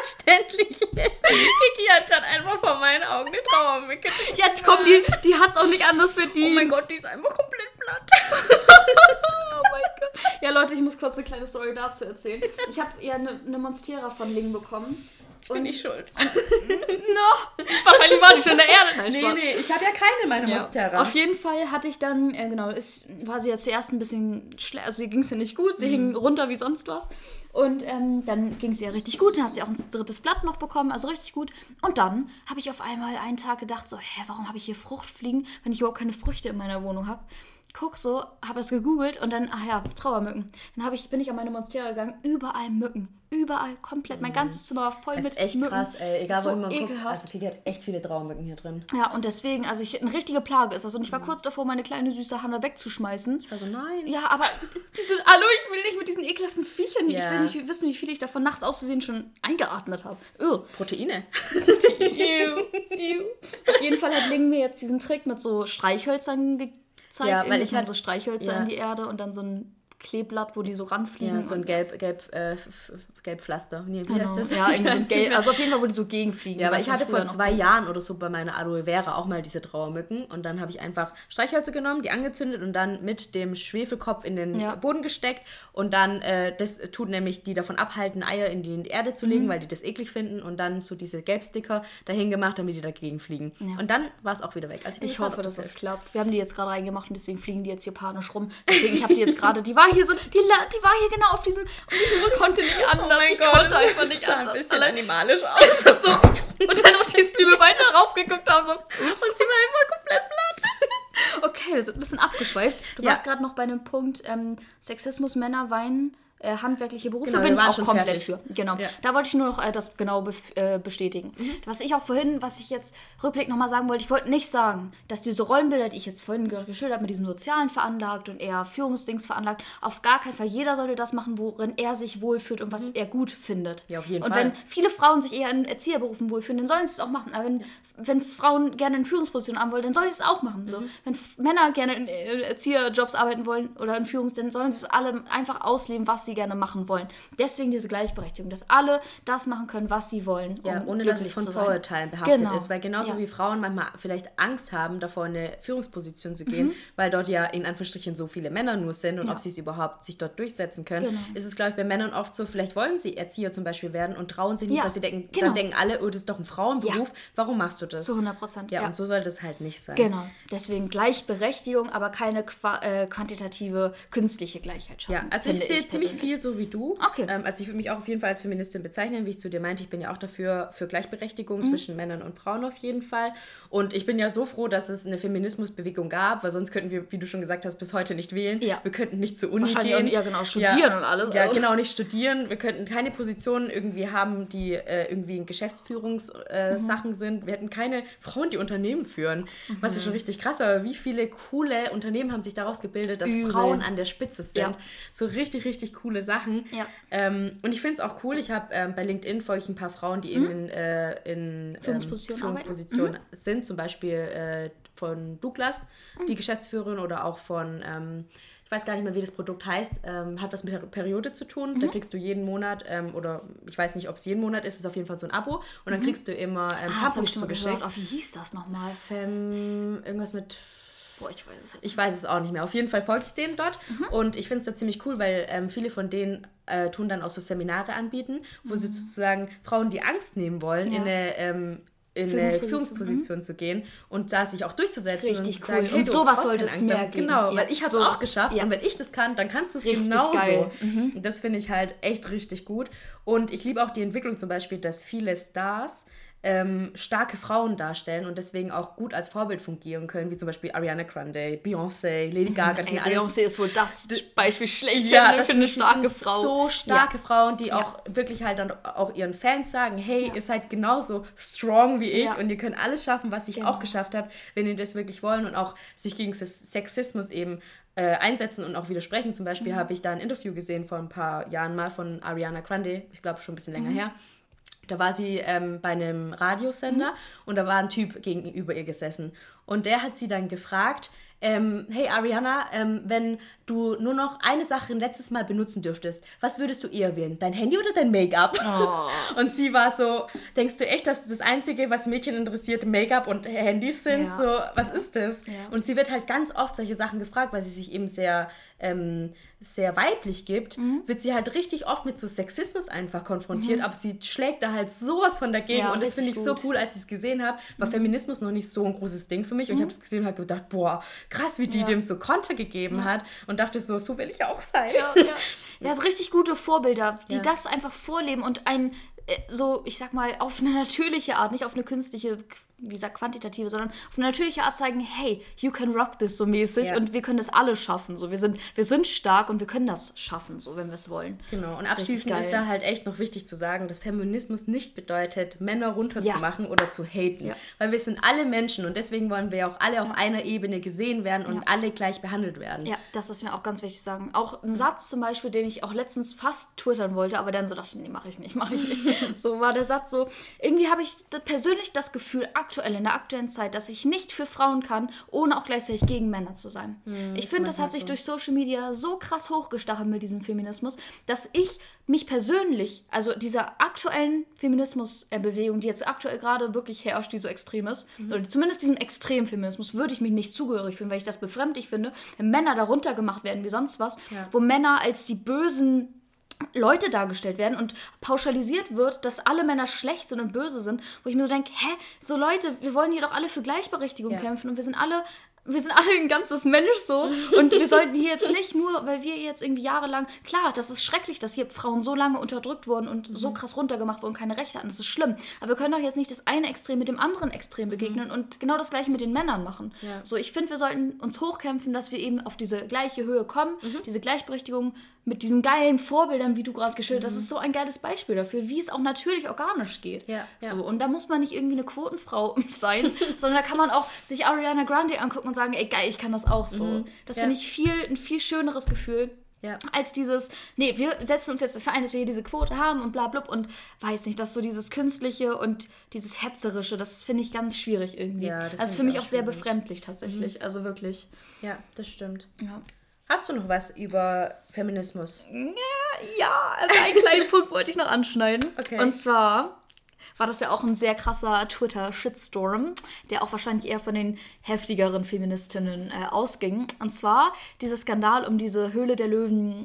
selbstverständlich ist. Kiki hat gerade einfach vor meinen Augen eine Trauermücke. Ja, komm, die, die hat es auch nicht anders verdient. Oh mein Gott, die ist einfach komplett platt. oh mein Gott. Ja, Leute, ich muss kurz eine kleine Story dazu erzählen. Ich habe ja eine, eine Monstera von Ling bekommen. Ich bin nicht schuld. no, wahrscheinlich war die schon in der Erde. Nein, nee, Spaß. nee, ich habe ja keine meine ja. Monstera. Auf jeden Fall hatte ich dann, äh, genau, ist, war sie ja zuerst ein bisschen schlecht, also ihr ging es ja nicht gut, sie mhm. hing runter wie sonst was. Und ähm, dann ging es ihr richtig gut. Dann hat sie auch ein drittes Blatt noch bekommen, also richtig gut. Und dann habe ich auf einmal einen Tag gedacht, so, hä, warum habe ich hier Fruchtfliegen, wenn ich überhaupt keine Früchte in meiner Wohnung habe? Guck so, habe das gegoogelt und dann, ach ja, Trauermücken. Dann ich, bin ich an meine Monstera gegangen, überall Mücken. Überall komplett. Mein mhm. ganzes Zimmer war voll das mit ist echt Mücken. krass, ey. Egal, so wo man ekelhaft. guckt. Also, Kiki hat echt viele Trauermücken hier drin. Ja, und deswegen, also ich, eine richtige Plage ist das. Und ich war mhm. kurz davor, meine kleine süße Hanna wegzuschmeißen. Ich war so, nein. Ja, aber diese, hallo, ich will nicht mit diesen ekelhaften Viechern. Ja. Ich will nicht wissen, wie viel ich davon nachts auszusehen schon eingeatmet habe. Proteine. Proteine. Auf jeden Fall hat Ling mir jetzt diesen Trick mit so Streichhölzern gezeigt. Ja, weil ich halt so Streichhölzer ja. in die Erde und dann so ein Kleeblatt, wo die so ranfliegen. Ja, so ein gelb, gelb, äh, Gelbpflaster. Nee, wie genau. heißt das? Ja, irgendwie so gelb, also auf jeden Fall, wo die so gegenfliegen. Ja, aber ich hatte vor zwei Jahren oder so bei meiner Aloe Vera auch mal diese Trauermücken und dann habe ich einfach Streichhölzer genommen, die angezündet und dann mit dem Schwefelkopf in den ja. Boden gesteckt und dann, äh, das tut nämlich die davon abhalten, Eier in die Erde zu legen, mhm. weil die das eklig finden und dann so diese Gelbsticker dahin gemacht, damit die dagegen fliegen. Ja. Und dann war es auch wieder weg. Also ich, ich hoffe, dass das klappt. Wir haben die jetzt gerade reingemacht und deswegen fliegen die jetzt hier panisch rum. Deswegen, ich habe die jetzt gerade, die war hier so, die, die war hier genau auf diesem, und die konnte nicht oh anders. Oh mein Gott einfach nicht sah ein bisschen animalisch aus. so. Und dann auf die Zwiebel weiter raufgeguckt haben, so, ups. Und sie war einfach komplett platt. Okay, wir sind ein bisschen abgeschweift. Du ja. warst gerade noch bei einem Punkt, ähm, Sexismus, Männer weinen äh, handwerkliche Berufe genau, bin ich auch komplett fertig. für. Genau. Ja. Da wollte ich nur noch äh, das genau äh, bestätigen. Mhm. Was ich auch vorhin, was ich jetzt rückblick nochmal sagen wollte, ich wollte nicht sagen, dass diese Rollenbilder, die ich jetzt vorhin geschildert habe, mit diesem Sozialen veranlagt und eher Führungsdings veranlagt, auf gar keinen Fall. Jeder sollte das machen, worin er sich wohlfühlt und was mhm. er gut findet. Ja, auf jeden und Fall. Und wenn viele Frauen sich eher in Erzieherberufen wohlfühlen, dann sollen sie es auch machen. Aber wenn, wenn Frauen gerne in Führungspositionen haben wollen, dann sollen sie es auch machen. Mhm. So. Wenn Männer gerne in äh, Erzieherjobs arbeiten wollen oder in Führungs, dann sollen sie es alle einfach ausleben, was sie gerne machen wollen. Deswegen diese Gleichberechtigung, dass alle das machen können, was sie wollen. Um ja, ohne dass es von Vorurteilen behaftet genau. ist. Weil genauso ja. wie Frauen manchmal vielleicht Angst haben, davor in eine Führungsposition zu gehen, mhm. weil dort ja in Anführungsstrichen so viele Männer nur sind und ja. ob sie es überhaupt sich dort durchsetzen können, genau. ist es, glaube ich, bei Männern oft so, vielleicht wollen sie Erzieher zum Beispiel werden und trauen sich nicht, ja. weil sie denken, genau. dann denken alle, oh, das ist doch ein Frauenberuf, warum machst du das? Zu 100 Prozent. Ja, und so sollte es halt nicht sein. Genau. Deswegen Gleichberechtigung, aber keine äh, quantitative, künstliche Gleichheit schaffen. Ja, also ich sehe ziemlich viel so wie du. Okay. Ähm, also ich würde mich auch auf jeden Fall als Feministin bezeichnen, wie ich zu dir meinte. Ich bin ja auch dafür für Gleichberechtigung mhm. zwischen Männern und Frauen auf jeden Fall. Und ich bin ja so froh, dass es eine Feminismusbewegung gab, weil sonst könnten wir, wie du schon gesagt hast, bis heute nicht wählen. Ja. Wir könnten nicht zur Uni gehen. Ja, genau, studieren ja, und alles. Ja, genau, nicht studieren. Wir könnten keine Positionen irgendwie haben, die äh, irgendwie in Geschäftsführungssachen äh, mhm. sind. Wir hätten keine Frauen, die Unternehmen führen. Mhm. Was ja schon richtig krass war. Aber wie viele coole Unternehmen haben sich daraus gebildet, dass Übel. Frauen an der Spitze sind. Ja. So richtig, richtig coole Sachen. Ja. Ähm, und ich finde es auch cool. Ich habe ähm, bei LinkedIn folge ich ein paar Frauen, die eben in, äh, in Führungspositionen ähm, Führungspositionen sind. Zum Beispiel äh, von Douglas, die Geschäftsführerin, oder auch von, ähm, ich weiß gar nicht mehr, wie das Produkt heißt, ähm, hat was mit der Periode zu tun. Da kriegst du jeden Monat, ähm, oder ich weiß nicht, ob es jeden Monat ist, ist auf jeden Fall so ein Abo. Und dann kriegst du immer ähm, Ah, Tampons ich schon mal zugeschickt. gehört. Oh, wie hieß das nochmal? Ähm, irgendwas mit Boah, ich weiß es jetzt. ich weiß es auch nicht mehr. Auf jeden Fall folge ich denen dort und ich finde es da ziemlich cool, weil ähm, viele von denen äh, tun dann auch so Seminare anbieten, wo sie sozusagen Frauen, die Angst nehmen wollen, Ja. in eine, ähm, in eine Führungsposition, Führungsposition zu gehen und da sich auch durchzusetzen. Richtig und zu sagen, cool. hey, Und du sowas sollte es mehr haben. geben. Genau, Ja, weil ich habe es auch geschafft Ja. und wenn ich das kann, dann kannst du es genauso. geil. Mhm. Das finde ich halt echt richtig gut. Und ich liebe auch die Entwicklung zum Beispiel, dass viele Stars ähm, starke Frauen darstellen und deswegen auch gut als Vorbild fungieren können, wie zum Beispiel Ariana Grande, Beyoncé, Lady Gaga. Das Ey, sind alles- Beyoncé ist wohl das Beispiel schlecht ja, das für eine sind, starke Frau. so starke Frauen, die Ja. auch wirklich halt dann auch ihren Fans sagen, hey, ihr seid genauso strong wie ich Ja. und ihr könnt alles schaffen, was ich Genau. auch geschafft habe, wenn ihr das wirklich wollen und auch sich gegen Sex- Sexismus eben äh, einsetzen und auch widersprechen. Zum Beispiel Mhm. habe ich da ein Interview gesehen vor ein paar Jahren mal von Ariana Grande, ich glaube schon ein bisschen länger Mhm. her. Da war sie ähm, bei einem Radiosender Mhm. und da war ein Typ gegenüber ihr gesessen. Und der hat sie dann gefragt, ähm, hey Ariana, ähm, wenn du nur noch eine Sache ein letztes Mal benutzen dürftest, was würdest du eher wählen? Dein Handy oder dein Make-up? Oh. Und sie war so, denkst du echt, dass das Einzige, was Mädchen interessiert, Make-up und Handys sind? Ja. So, was ist das? Ja. Und sie wird halt ganz oft solche Sachen gefragt, weil sie sich eben sehr, ähm, sehr weiblich gibt, Mhm. wird sie halt richtig oft mit so Sexismus einfach konfrontiert, aber sie schlägt da halt sowas von dagegen Ja, und das finde ich richtig so gut. cool, als ich es gesehen habe, war Feminismus noch nicht so ein großes Ding für mich und ich habe es gesehen und habe gedacht, boah, krass, wie die Ja. dem so Konter gegeben hat und dachte so, so will ich auch sein. Ja, ja. Ja, so richtig gute Vorbilder, die das einfach vorleben und ein äh, so, ich sag mal, auf eine natürliche Art, nicht auf eine künstliche, wie gesagt, quantitative, sondern auf eine natürliche Art zeigen, hey, you can rock this so mäßig Ja. und wir können das alle schaffen. So, wir sind, wir sind stark und wir können das schaffen, so wenn wir es wollen. Genau, und abschließend geil. ist da halt echt noch wichtig zu sagen, dass Feminismus nicht bedeutet, Männer runterzumachen oder zu haten. Ja. Weil wir sind alle Menschen und deswegen wollen wir auch alle auf einer Ebene gesehen werden und alle gleich behandelt werden. Ja, das ist mir auch ganz wichtig zu sagen. Auch ein Satz zum Beispiel, den ich auch letztens fast twittern wollte, aber dann so dachte, nee, mache ich nicht, mache ich nicht. so war der Satz so. Irgendwie habe ich persönlich das Gefühl, aktuell, in der aktuellen Zeit, dass ich nicht für Frauen kann, ohne auch gleichzeitig gegen Männer zu sein. ich finde, das hat sich durch Social Media so krass hochgestachelt mit diesem Feminismus, dass ich mich persönlich, also dieser aktuellen Feminismus-Bewegung, die jetzt aktuell gerade wirklich herrscht, die so extrem ist, oder zumindest diesem extremen Feminismus, würde ich mich nicht zugehörig fühlen, weil ich das befremdlich finde, wenn Männer darunter gemacht werden wie sonst was, Ja. wo Männer als die bösen Leute dargestellt werden und pauschalisiert wird, dass alle Männer schlecht sind und böse sind, wo ich mir so denke, hä, so Leute, wir wollen hier doch alle für Gleichberechtigung Ja. kämpfen und wir sind alle wir sind alle ein ganzes Mensch so und wir sollten hier jetzt nicht nur, weil wir jetzt irgendwie jahrelang, klar, das ist schrecklich, dass hier Frauen so lange unterdrückt wurden und so krass runtergemacht wurden, keine Rechte hatten, das ist schlimm, aber wir können doch jetzt nicht das eine Extrem mit dem anderen Extrem begegnen und genau das gleiche mit den Männern machen. Ja. So, ich finde, wir sollten uns hochkämpfen, dass wir eben auf diese gleiche Höhe kommen, diese Gleichberechtigung mit diesen geilen Vorbildern, wie du gerade geschildert hast, das ist so ein geiles Beispiel dafür, wie es auch natürlich organisch geht. Ja, ja. So, und da muss man nicht irgendwie eine Quotenfrau sein, sondern da kann man auch sich Ariana Grande angucken und sagen, ey geil, ich kann das auch so. Das Ja. finde ich viel, ein viel schöneres Gefühl. Ja. Als dieses, nee, wir setzen uns jetzt dafür ein, dass wir hier diese Quote haben und bla blub und weiß nicht, dass so dieses Künstliche und dieses Hetzerische, das finde ich ganz schwierig irgendwie. Ja, das also finde für ich mich auch auch sehr schwierig. befremdlich tatsächlich. Also wirklich. ja, das stimmt. Ja. Hast du noch was über Feminismus? Ja, also einen kleinen Punkt wollte ich noch anschneiden. Okay. Und zwar war das ja auch ein sehr krasser Twitter-Shitstorm, der auch wahrscheinlich eher von den heftigeren Feministinnen äh, ausging. Und zwar dieser Skandal um diese Höhle der Löwen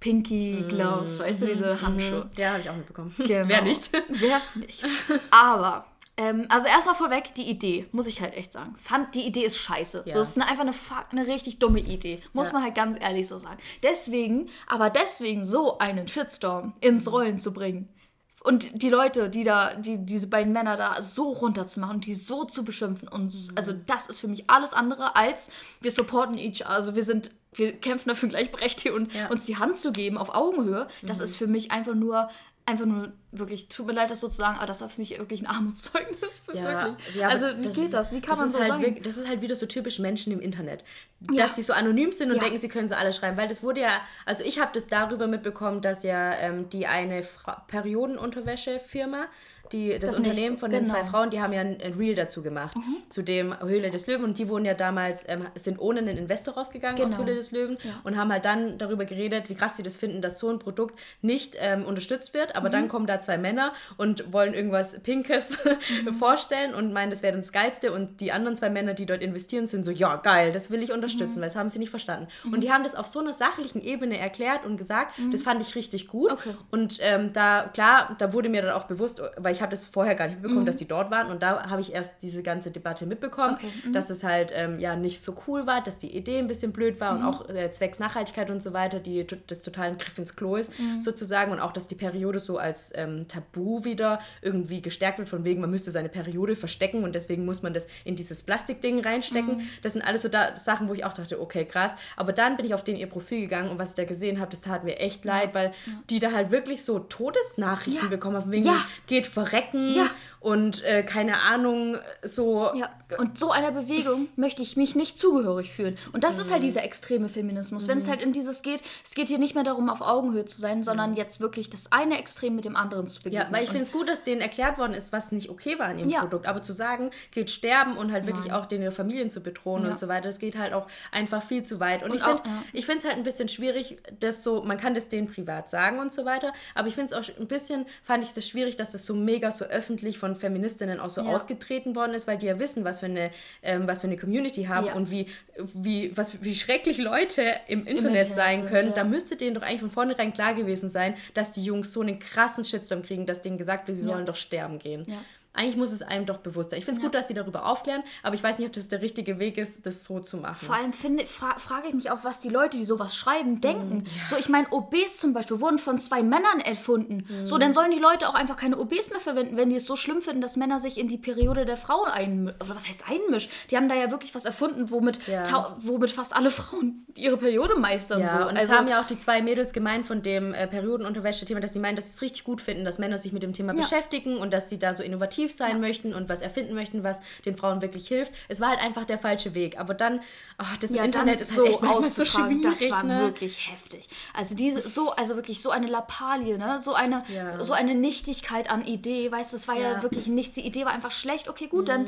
Pinky Gloves, weißt du, diese Handschuhe. Ja, habe ich auch mitbekommen. Genau. Wer nicht? Wer nicht. Aber, ähm, also erstmal vorweg, die Idee, muss ich halt echt sagen. Fand, die Idee ist scheiße. Ja. So, es ist eine, einfach eine, eine richtig dumme Idee. Muss Ja. man halt ganz ehrlich so sagen. Deswegen, aber deswegen so einen Shitstorm ins Rollen zu bringen. Und die Leute, die da, die, diese beiden Männer da so runterzumachen, die so zu beschimpfen. Und s- also das ist für mich alles andere als wir supporten each, also wir sind, wir kämpfen dafür Gleichberechtigung und Ja. uns die Hand zu geben auf Augenhöhe. Das ist für mich einfach nur, einfach nur wirklich, tut mir leid, das sozusagen, aber das war für mich wirklich ein Armutszeugnis. Für Ja, wirklich. ja, also, wie das geht ist- das? Wie kann das man so halt sagen? wirk- das ist halt wieder so typisch Menschen im Internet. Ja. Dass die so anonym sind und Ja. denken, sie können so alles schreiben. Weil das wurde ja, also ich habe das darüber mitbekommen, dass ja ähm, die eine Fra Periodenunterwäschefirma, die, das, Das nicht- Unternehmen von den genau. zwei Frauen, die haben ja ein, ein Reel dazu gemacht, zu dem Höhle des Löwen. Und die wurden ja damals, ähm, sind ohne einen Investor rausgegangen aus Genau. Höhle des Löwen und haben halt dann darüber geredet, wie krass sie das finden, dass so ein Produkt nicht ähm, unterstützt wird. Aber Mhm. dann kommen da zwei Männer und wollen irgendwas Pinkes Mhm. vorstellen und meinen, das wäre das Geilste. Und die anderen zwei Männer, die dort investieren, sind so, ja, geil, das will ich Mhm. unterstützen, weil das haben sie nicht verstanden. Und die haben das auf so einer sachlichen Ebene erklärt und gesagt, das fand ich richtig gut. Mhm. Okay. Und ähm, da, klar, da wurde mir dann auch bewusst, weil ich habe das vorher gar nicht mitbekommen, dass die dort waren. Und da habe ich erst diese ganze Debatte mitbekommen, Mhm. Okay, mhm. dass es halt ähm, ja nicht so cool war, dass die Idee ein bisschen blöd war Mhm. und auch äh, zwecks Nachhaltigkeit und so weiter, die das total ein Griff ins Klo ist, Mhm. sozusagen. Und auch, dass die Periode so als ähm, Tabu wieder irgendwie gestärkt wird, von wegen, man müsste seine Periode verstecken und deswegen muss man das in dieses Plastikding reinstecken. Mhm. Das sind alles so da, Sachen, wo ich auch dachte, okay, krass. Aber dann bin ich auf den ihr Profil gegangen und was ich da gesehen habe, das tat mir echt leid, weil die da halt wirklich so Todesnachrichten Ja. bekommen haben, wegen Ja. geht verrecken Ja. und äh, keine Ahnung, so. Ja, und so einer Bewegung möchte ich mich nicht zugehörig fühlen. Und das ist halt Mhm. dieser extreme Feminismus. Wenn es halt in dieses geht, es geht hier nicht mehr darum, auf Augenhöhe zu sein, sondern jetzt wirklich das eine Extrem mit dem anderen zu begegnen. Mhm. Ja, weil ich finde es gut, dass denen erklärt worden ist, was nicht okay war an ihrem Ja. Produkt. Aber zu sagen, geht sterben und halt wirklich auch den ihre Familien zu bedrohen Ja. und so weiter, das geht halt auch einfach viel zu weit. Und, Und ich finde ich finde es halt ein bisschen schwierig, das so, man kann das denen privat sagen und so weiter, aber ich finde es auch ein bisschen, fand ich das schwierig, dass das so mega so öffentlich von Feministinnen auch so Ja. ausgetreten worden ist, weil die ja wissen, was für eine, ähm, was für eine Community haben Ja. und wie, wie, was, wie schrecklich Leute im Internet, Internet sein sind, können. ja. Da müsste denen doch eigentlich von vornherein klar gewesen sein, dass die Jungs so einen krassen Shitstorm kriegen, dass denen gesagt wird, sie sollen doch sterben gehen. Ja. Eigentlich muss es einem doch bewusst sein. Ich finde es gut, dass sie darüber aufklären, aber ich weiß nicht, ob das der richtige Weg ist, das so zu machen. Vor allem finde, fra frage ich mich auch, was die Leute, die sowas schreiben, Mhm. denken. So, ich meine, OBs zum Beispiel wurden von zwei Männern erfunden. Mhm. So, dann sollen die Leute auch einfach keine OBs mehr verwenden, wenn die es so schlimm finden, dass Männer sich in die Periode der Frau einmischen. Oder was heißt einmischen? Die haben da ja wirklich was erfunden, womit, Ja. womit fast alle Frauen ihre Periode meistern. Ja, so. und also, es haben ja auch die zwei Mädels gemeint von dem äh, Periodenunterwäsche-Thema, dass sie meinen, dass sie es richtig gut finden, dass Männer sich mit dem Thema Ja. beschäftigen und dass sie da so innovativ sein möchten und was erfinden möchten, was den Frauen wirklich hilft. Es war halt einfach der falsche Weg. Aber dann, ach, das ja, Internet ist so halt so auszutragen, schwierig. das war ne? wirklich heftig. Also diese, so, also wirklich so eine Lappalie, ne? So eine, Ja. so eine Nichtigkeit an Idee, weißt du, es war ja, Ja. wirklich nichts. Die Idee war einfach schlecht. Okay, gut, dann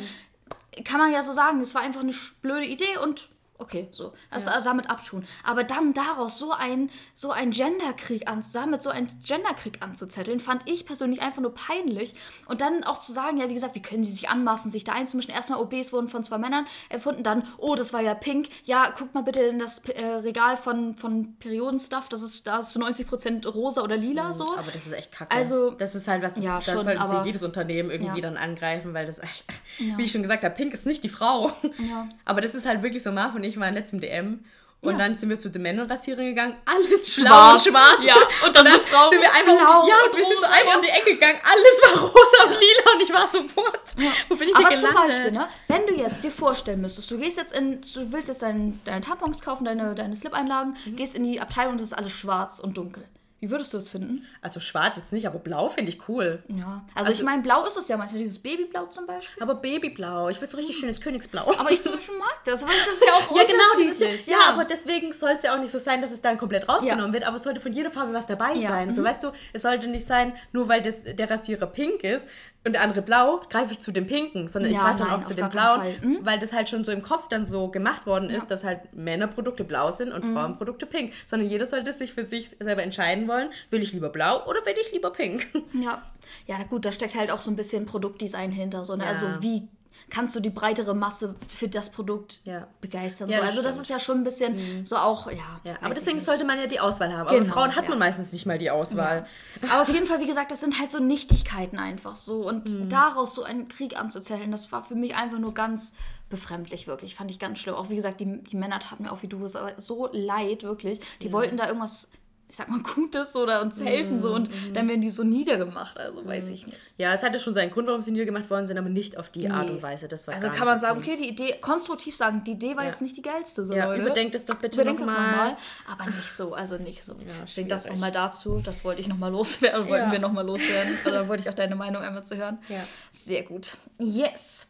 kann man ja so sagen, es war einfach eine blöde Idee und okay, so. Das damit abtun. Aber dann daraus so ein, so ein Genderkrieg an, damit so einen Genderkrieg anzuzetteln, fand ich persönlich einfach nur peinlich. Und dann auch zu sagen, ja, wie gesagt, wie können sie sich anmaßen, sich da einzumischen? Erstmal OBs wurden von zwei Männern erfunden, dann, oh, das war ja pink. Ja, guckt mal bitte in das äh, Regal von, von Periodenstuff, das ist, da ist zu 90% rosa oder lila so. Aber das ist echt kacke. Also- das ist halt was, das, Ja, das schon, sollte sich jedes Unternehmen irgendwie Ja. dann angreifen, weil das, wie ich schon gesagt habe, Pink ist nicht die Frau. Ja. Aber das ist halt wirklich so, Marv und ich waren letzt im DM. Und Ja. dann sind wir zu den Männerrasierern gegangen, alles blau Schwarz. und schwarz. Ja, und dann eine Frau sind wir einfach blau ja, und und wir sind so einmal ja. um die Ecke gegangen, alles war rosa und lila und ich war so, what? Wo bin ich Aber hier zum gelandet? Beispiel, ne, wenn du jetzt dir vorstellen müsstest, du gehst jetzt in, du willst jetzt dein, deine Tampons kaufen, deine, deine Slip-Einlagen, Mhm. gehst in die Abteilung und es ist alles schwarz und dunkel. Wie würdest du es finden? Also schwarz jetzt nicht, aber blau finde ich cool. Ja. Also, ich meine, blau ist es ja manchmal, dieses Babyblau zum Beispiel. Aber Babyblau, ich will so richtig schönes Königsblau. Aber ich zum Beispiel mag das, weil es ist ja auch Ja, genau, dieses, unterschiedlich. ja, aber deswegen soll es ja auch nicht so sein, dass es dann komplett rausgenommen Ja. wird, aber es sollte von jeder Farbe was dabei Ja, sein. So, mhm. weißt du, es sollte nicht sein, nur weil das, der Rasierer pink ist und der andere blau, greife ich zu dem pinken, sondern Ja, ich greife dann nein, auch zu dem blauen. Mhm. weil das halt schon so im Kopf dann so gemacht worden ist, dass halt Männerprodukte blau sind Mhm. und Frauenprodukte pink. Sondern jeder sollte sich für sich selber entscheiden wollen, will ich lieber blau oder will ich lieber pink. Ja. Ja, gut, da steckt halt auch so ein bisschen Produktdesign hinter. So, ne? Ja. Also wie kannst du die breitere Masse für das Produkt Ja. begeistern? Ja, so. das Also das stimmt. ist ja schon ein bisschen so auch, ja. Ja, aber deswegen sollte man ja die Auswahl haben. Aber Genau, Frauen hat man meistens nicht mal die Auswahl. Aber auf jeden Fall, wie gesagt, das sind halt so Nichtigkeiten einfach so. Und Mhm. daraus so einen Krieg anzuzetteln, das war für mich einfach nur ganz befremdlich, wirklich. Fand ich ganz schlimm. Auch wie gesagt, die, die Männer taten mir auch, wie du so leid, wirklich. Die wollten da irgendwas ich sag mal, Gutes oder uns helfen so und Mhm. dann werden die so niedergemacht, also weiß ich nicht. Ja, es hatte schon seinen Grund, warum sie niedergemacht worden sind, aber nicht auf die Art und Weise. Das war Also kann man sagen, okay. die Idee, konstruktiv sagen, die Idee war Ja. jetzt nicht die geilste, so Ja, Leute. überdenkt es doch bitte nochmal. aber nicht so, also nicht so. ich denke, das nochmal dazu, das wollte ich nochmal loswerden, wollten Ja. wir nochmal loswerden. Oder wollte ich auch deine Meinung einmal zu hören. Ja. Sehr gut. Yes.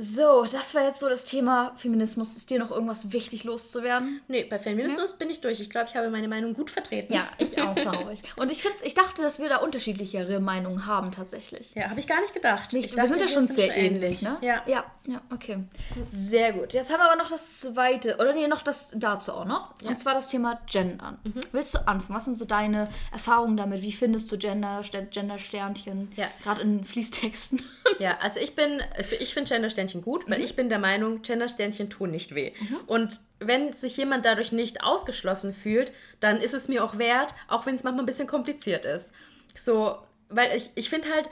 So, das war jetzt so das Thema Feminismus. Ist dir noch irgendwas wichtig loszuwerden? Nee, bei Feminismus bin ich durch. Ich glaube, ich habe meine Meinung gut vertreten. Ja, ich auch, glaube ich. Und ich, find's, ich dachte, dass wir da unterschiedlichere Meinungen haben, tatsächlich. Ja, habe ich gar nicht gedacht. Nicht, ich wir sind ja schon sehr ähnlich, ne? Ja. ja, ja, okay. Sehr gut. Jetzt haben wir aber noch das zweite, oder nee, noch das dazu auch noch. Und zwar das Thema Gendern. Mhm. Willst du anfangen? Was sind so deine Erfahrungen damit? Wie findest du Gender, St- Gender-Sternchen? Ja. Gerade in Fließtexten. Ja, also ich bin, ich finde Gendersternchen gut, weil ich bin der Meinung, Gendersternchen tun nicht weh. Und wenn sich jemand dadurch nicht ausgeschlossen fühlt, dann ist es mir auch wert, auch wenn es manchmal ein bisschen kompliziert ist. So, weil ich, ich finde halt,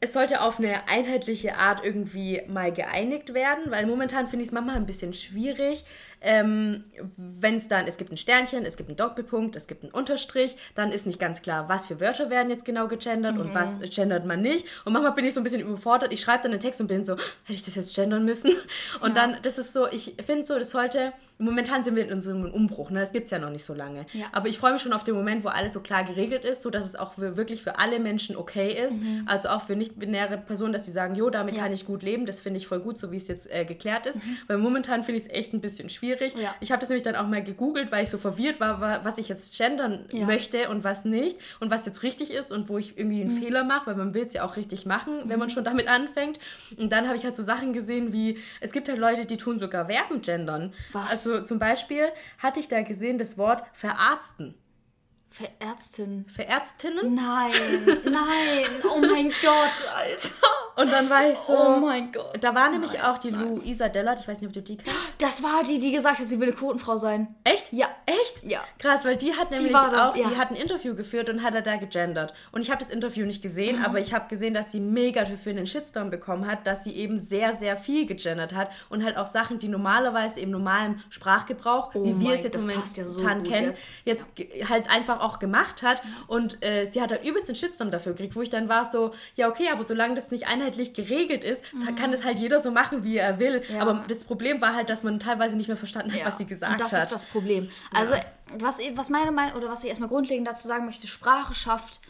es sollte auf eine einheitliche Art irgendwie mal geeinigt werden, weil momentan finde ich es manchmal ein bisschen schwierig, ähm, wenn es dann, es gibt ein Sternchen, es gibt einen Doppelpunkt, es gibt einen Unterstrich, dann ist nicht ganz klar, was für Wörter werden jetzt genau gegendert und was gendert man nicht. Und manchmal bin ich so ein bisschen überfordert, ich schreibe dann einen Text und bin so, hätte ich das jetzt gendern müssen? Und dann, das ist so, ich finde so, das sollte, momentan sind wir in so einem Umbruch, ne? das gibt es ja noch nicht so lange. Ja. Aber ich freue mich schon auf den Moment, wo alles so klar geregelt ist, so dass es auch für, wirklich für alle Menschen okay ist, also auch für nicht-binäre Personen, dass sie sagen, jo, damit Ja. kann ich gut leben, das finde ich voll gut, so wie es jetzt äh, geklärt ist. Weil momentan finde ich es echt ein bisschen schwierig. Ja. Ich habe das nämlich dann auch mal gegoogelt, weil ich so verwirrt war, wa- was ich jetzt gendern möchte und was nicht und was jetzt richtig ist und wo ich irgendwie einen Fehler mache, weil man will es ja auch richtig machen, wenn man schon damit anfängt. Und dann habe ich halt so Sachen gesehen wie, es gibt halt Leute, die tun sogar Verben gendern. Was? Also zum Beispiel hatte ich da gesehen das Wort verarzten. Verärztin. Verärztinnen? Nein, nein, oh mein Gott, Alter. Und dann war ich so. Oh mein Gott. Da war nämlich Nein, auch die Luisa Dellert, ich weiß nicht, ob du die kennst. Das war die, die gesagt hat, sie will eine Quotenfrau sein. Echt? Ja. Echt? Ja. Krass, weil die hat nämlich da, auch, ja. die hat ein Interview geführt und hat er da gegendert. Und ich habe das Interview nicht gesehen, aber ich habe gesehen, dass sie mega für einen Shitstorm bekommen hat, dass sie eben sehr, sehr viel gegendert hat und halt auch Sachen, die normalerweise im normalen Sprachgebrauch, wie wir Oh es jetzt momentan ja so kennen, jetzt. jetzt, halt einfach auch gemacht hat. Und äh, sie hat halt übelst den Shitstorm dafür gekriegt, wo ich dann war so, ja okay, aber solange das nicht einheitlich geregelt ist, so kann das halt jeder so machen, wie er will. Ja. Aber das Problem war halt, dass man teilweise nicht mehr verstanden hat, was sie gesagt und das hat. ist das Problem. Also, was, was meine Meinung, oder was ich erstmal grundlegend dazu sagen möchte, Sprache schafft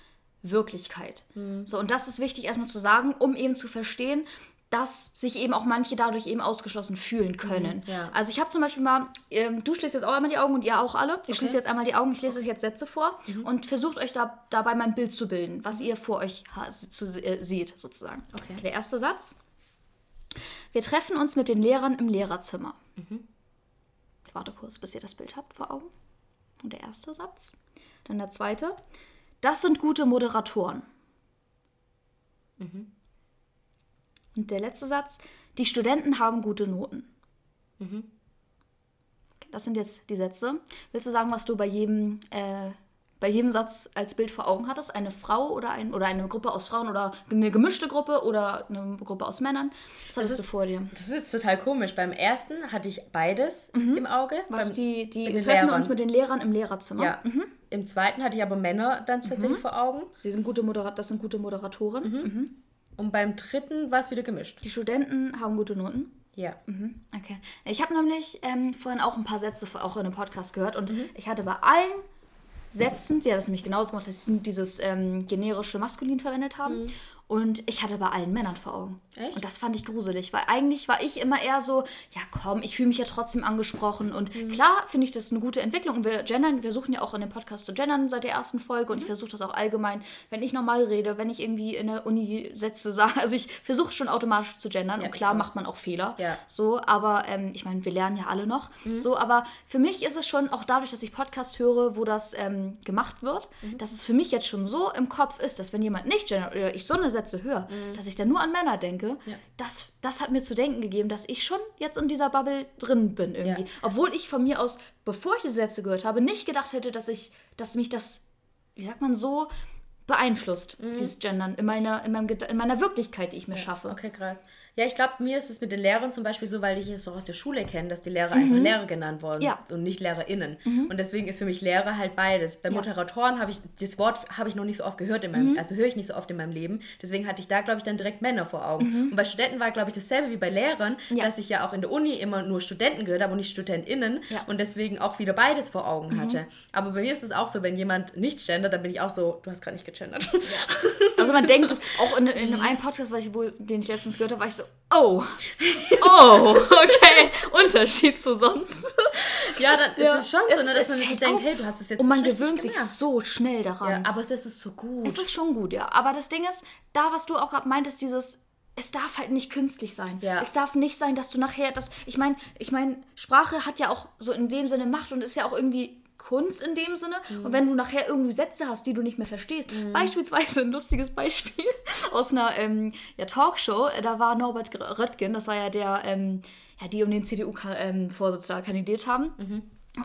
Wirklichkeit. Mhm. So, und das ist wichtig erstmal zu sagen, um eben zu verstehen, dass sich eben auch manche dadurch eben ausgeschlossen fühlen können. Mhm, ja. Also ich habe zum Beispiel mal, ähm, du schließt jetzt auch einmal die Augen und ihr auch alle. Ich schließe jetzt einmal die Augen, ich lese euch jetzt Sätze vor Mhm. und versucht euch da, dabei mein Bild zu bilden, was ihr vor euch zu, äh, seht, sozusagen. Okay. Der erste Satz. Wir treffen uns mit den Lehrern im Lehrerzimmer. Ich warte kurz, bis ihr das Bild habt vor Augen. Und der erste Satz. Dann der zweite. Das sind gute Moderatoren. Und der letzte Satz. Die Studenten haben gute Noten. Okay, das sind jetzt die Sätze. Willst du sagen, was du bei jedem, äh, bei jedem Satz als Bild vor Augen hattest? Eine Frau oder, ein, oder eine Gruppe aus Frauen oder eine gemischte Gruppe oder eine Gruppe aus Männern? Was hattest ist- du vor dir? Das ist jetzt total komisch. Beim ersten hatte ich beides im Auge. Was Beim, die, die, treffen Lehrern. uns mit den Lehrern im Lehrerzimmer. ja. Im zweiten hatte ich aber Männer dann tatsächlich vor Augen. Sie sind gute Moderat das sind gute Moderatoren. Mhm. Und beim dritten war es wieder gemischt. Die Studenten haben gute Noten. Ja. Okay. Ich habe nämlich ähm, vorhin auch ein paar Sätze auch in einem Podcast gehört und Mhm. ich hatte bei allen Sätzen, sie hat das nämlich genauso gemacht, dass sie dieses ähm, generische Maskulin verwendet haben. Und ich hatte bei allen Männern vor Augen. Mhm. Echt? Und das fand ich gruselig, weil eigentlich war ich immer eher so, ja komm, ich fühle mich ja trotzdem angesprochen. Und Mhm. klar finde ich das eine gute Entwicklung. Und wir gendern, wir suchen ja auch in dem Podcast zu gendern seit der ersten Folge. Mhm. Und ich versuche das auch allgemein, wenn ich normal rede, wenn ich irgendwie in der Uni Sätze sage. Also ich versuche schon automatisch zu gendern. und klar macht man auch Fehler. Ja. So, aber ähm, ich meine, wir lernen ja alle noch. Mhm. So, aber für mich ist es schon, auch dadurch, dass ich Podcasts höre, wo das ähm, gemacht wird, Mhm. dass es für mich jetzt schon so im Kopf ist, dass wenn jemand nicht gendert oder ich so eine Sätze höre, dass ich dann nur an Männer denke, Mhm. Ja. das, das hat mir zu denken gegeben, dass ich schon jetzt in dieser Bubble drin bin irgendwie. Ja. Obwohl ich von mir aus, bevor ich diese Sätze gehört habe, nicht gedacht hätte, dass ich, dass mich das, wie sagt man, so beeinflusst, Mhm. dieses Gendern, in meiner, in, meinem, in meiner Wirklichkeit, die ich mir schaffe. Okay, krass. Ja, ich glaube, mir ist es mit den Lehrern zum Beispiel so, weil ich es auch aus der Schule kenne, dass die Lehrer einfach Lehrer genannt wurden Ja. und nicht LehrerInnen. Und deswegen ist für mich Lehrer halt beides. Bei Moderatoren habe ich, das Wort habe ich noch nicht so oft gehört in meinem, also höre ich nicht so oft in meinem Leben. Deswegen hatte ich da, glaube ich, dann direkt Männer vor Augen. Und bei Studenten war, glaube ich, dasselbe wie bei Lehrern, Ja. dass ich ja auch in der Uni immer nur Studenten gehört habe und nicht StudentInnen Ja. und deswegen auch wieder beides vor Augen hatte. Aber bei mir ist es auch so, wenn jemand nicht gendert, dann bin ich auch so, du hast gerade nicht gegendert. Also man denkt es, auch in, in einem Podcast, was ich, wo, den ich letztens gehört habe, war ich so, oh, oh, okay, Unterschied zu sonst. ja, dann Ja. ist es schon so, ne, Es- dass man sich denkt, auf. hey, du hast es jetzt Und man gewöhnt sich gemacht. so schnell daran. Ja, aber es ist so gut. Es ist schon gut, ja. Aber das Ding ist, da, was du auch gerade meintest, dieses, es darf halt nicht künstlich sein. Ja. Es darf nicht sein, dass du nachher das. Ich meine, ich meine, Sprache hat ja auch so in dem Sinne Macht und ist ja auch irgendwie Kunst in dem Sinne. Und wenn du nachher irgendwie Sätze hast, die du nicht mehr verstehst, beispielsweise ein lustiges Beispiel aus einer ähm, ja, Talkshow, da war Norbert Röttgen, das war ja der, ähm, ja, die um den CDU-Vorsitz da kandidiert haben.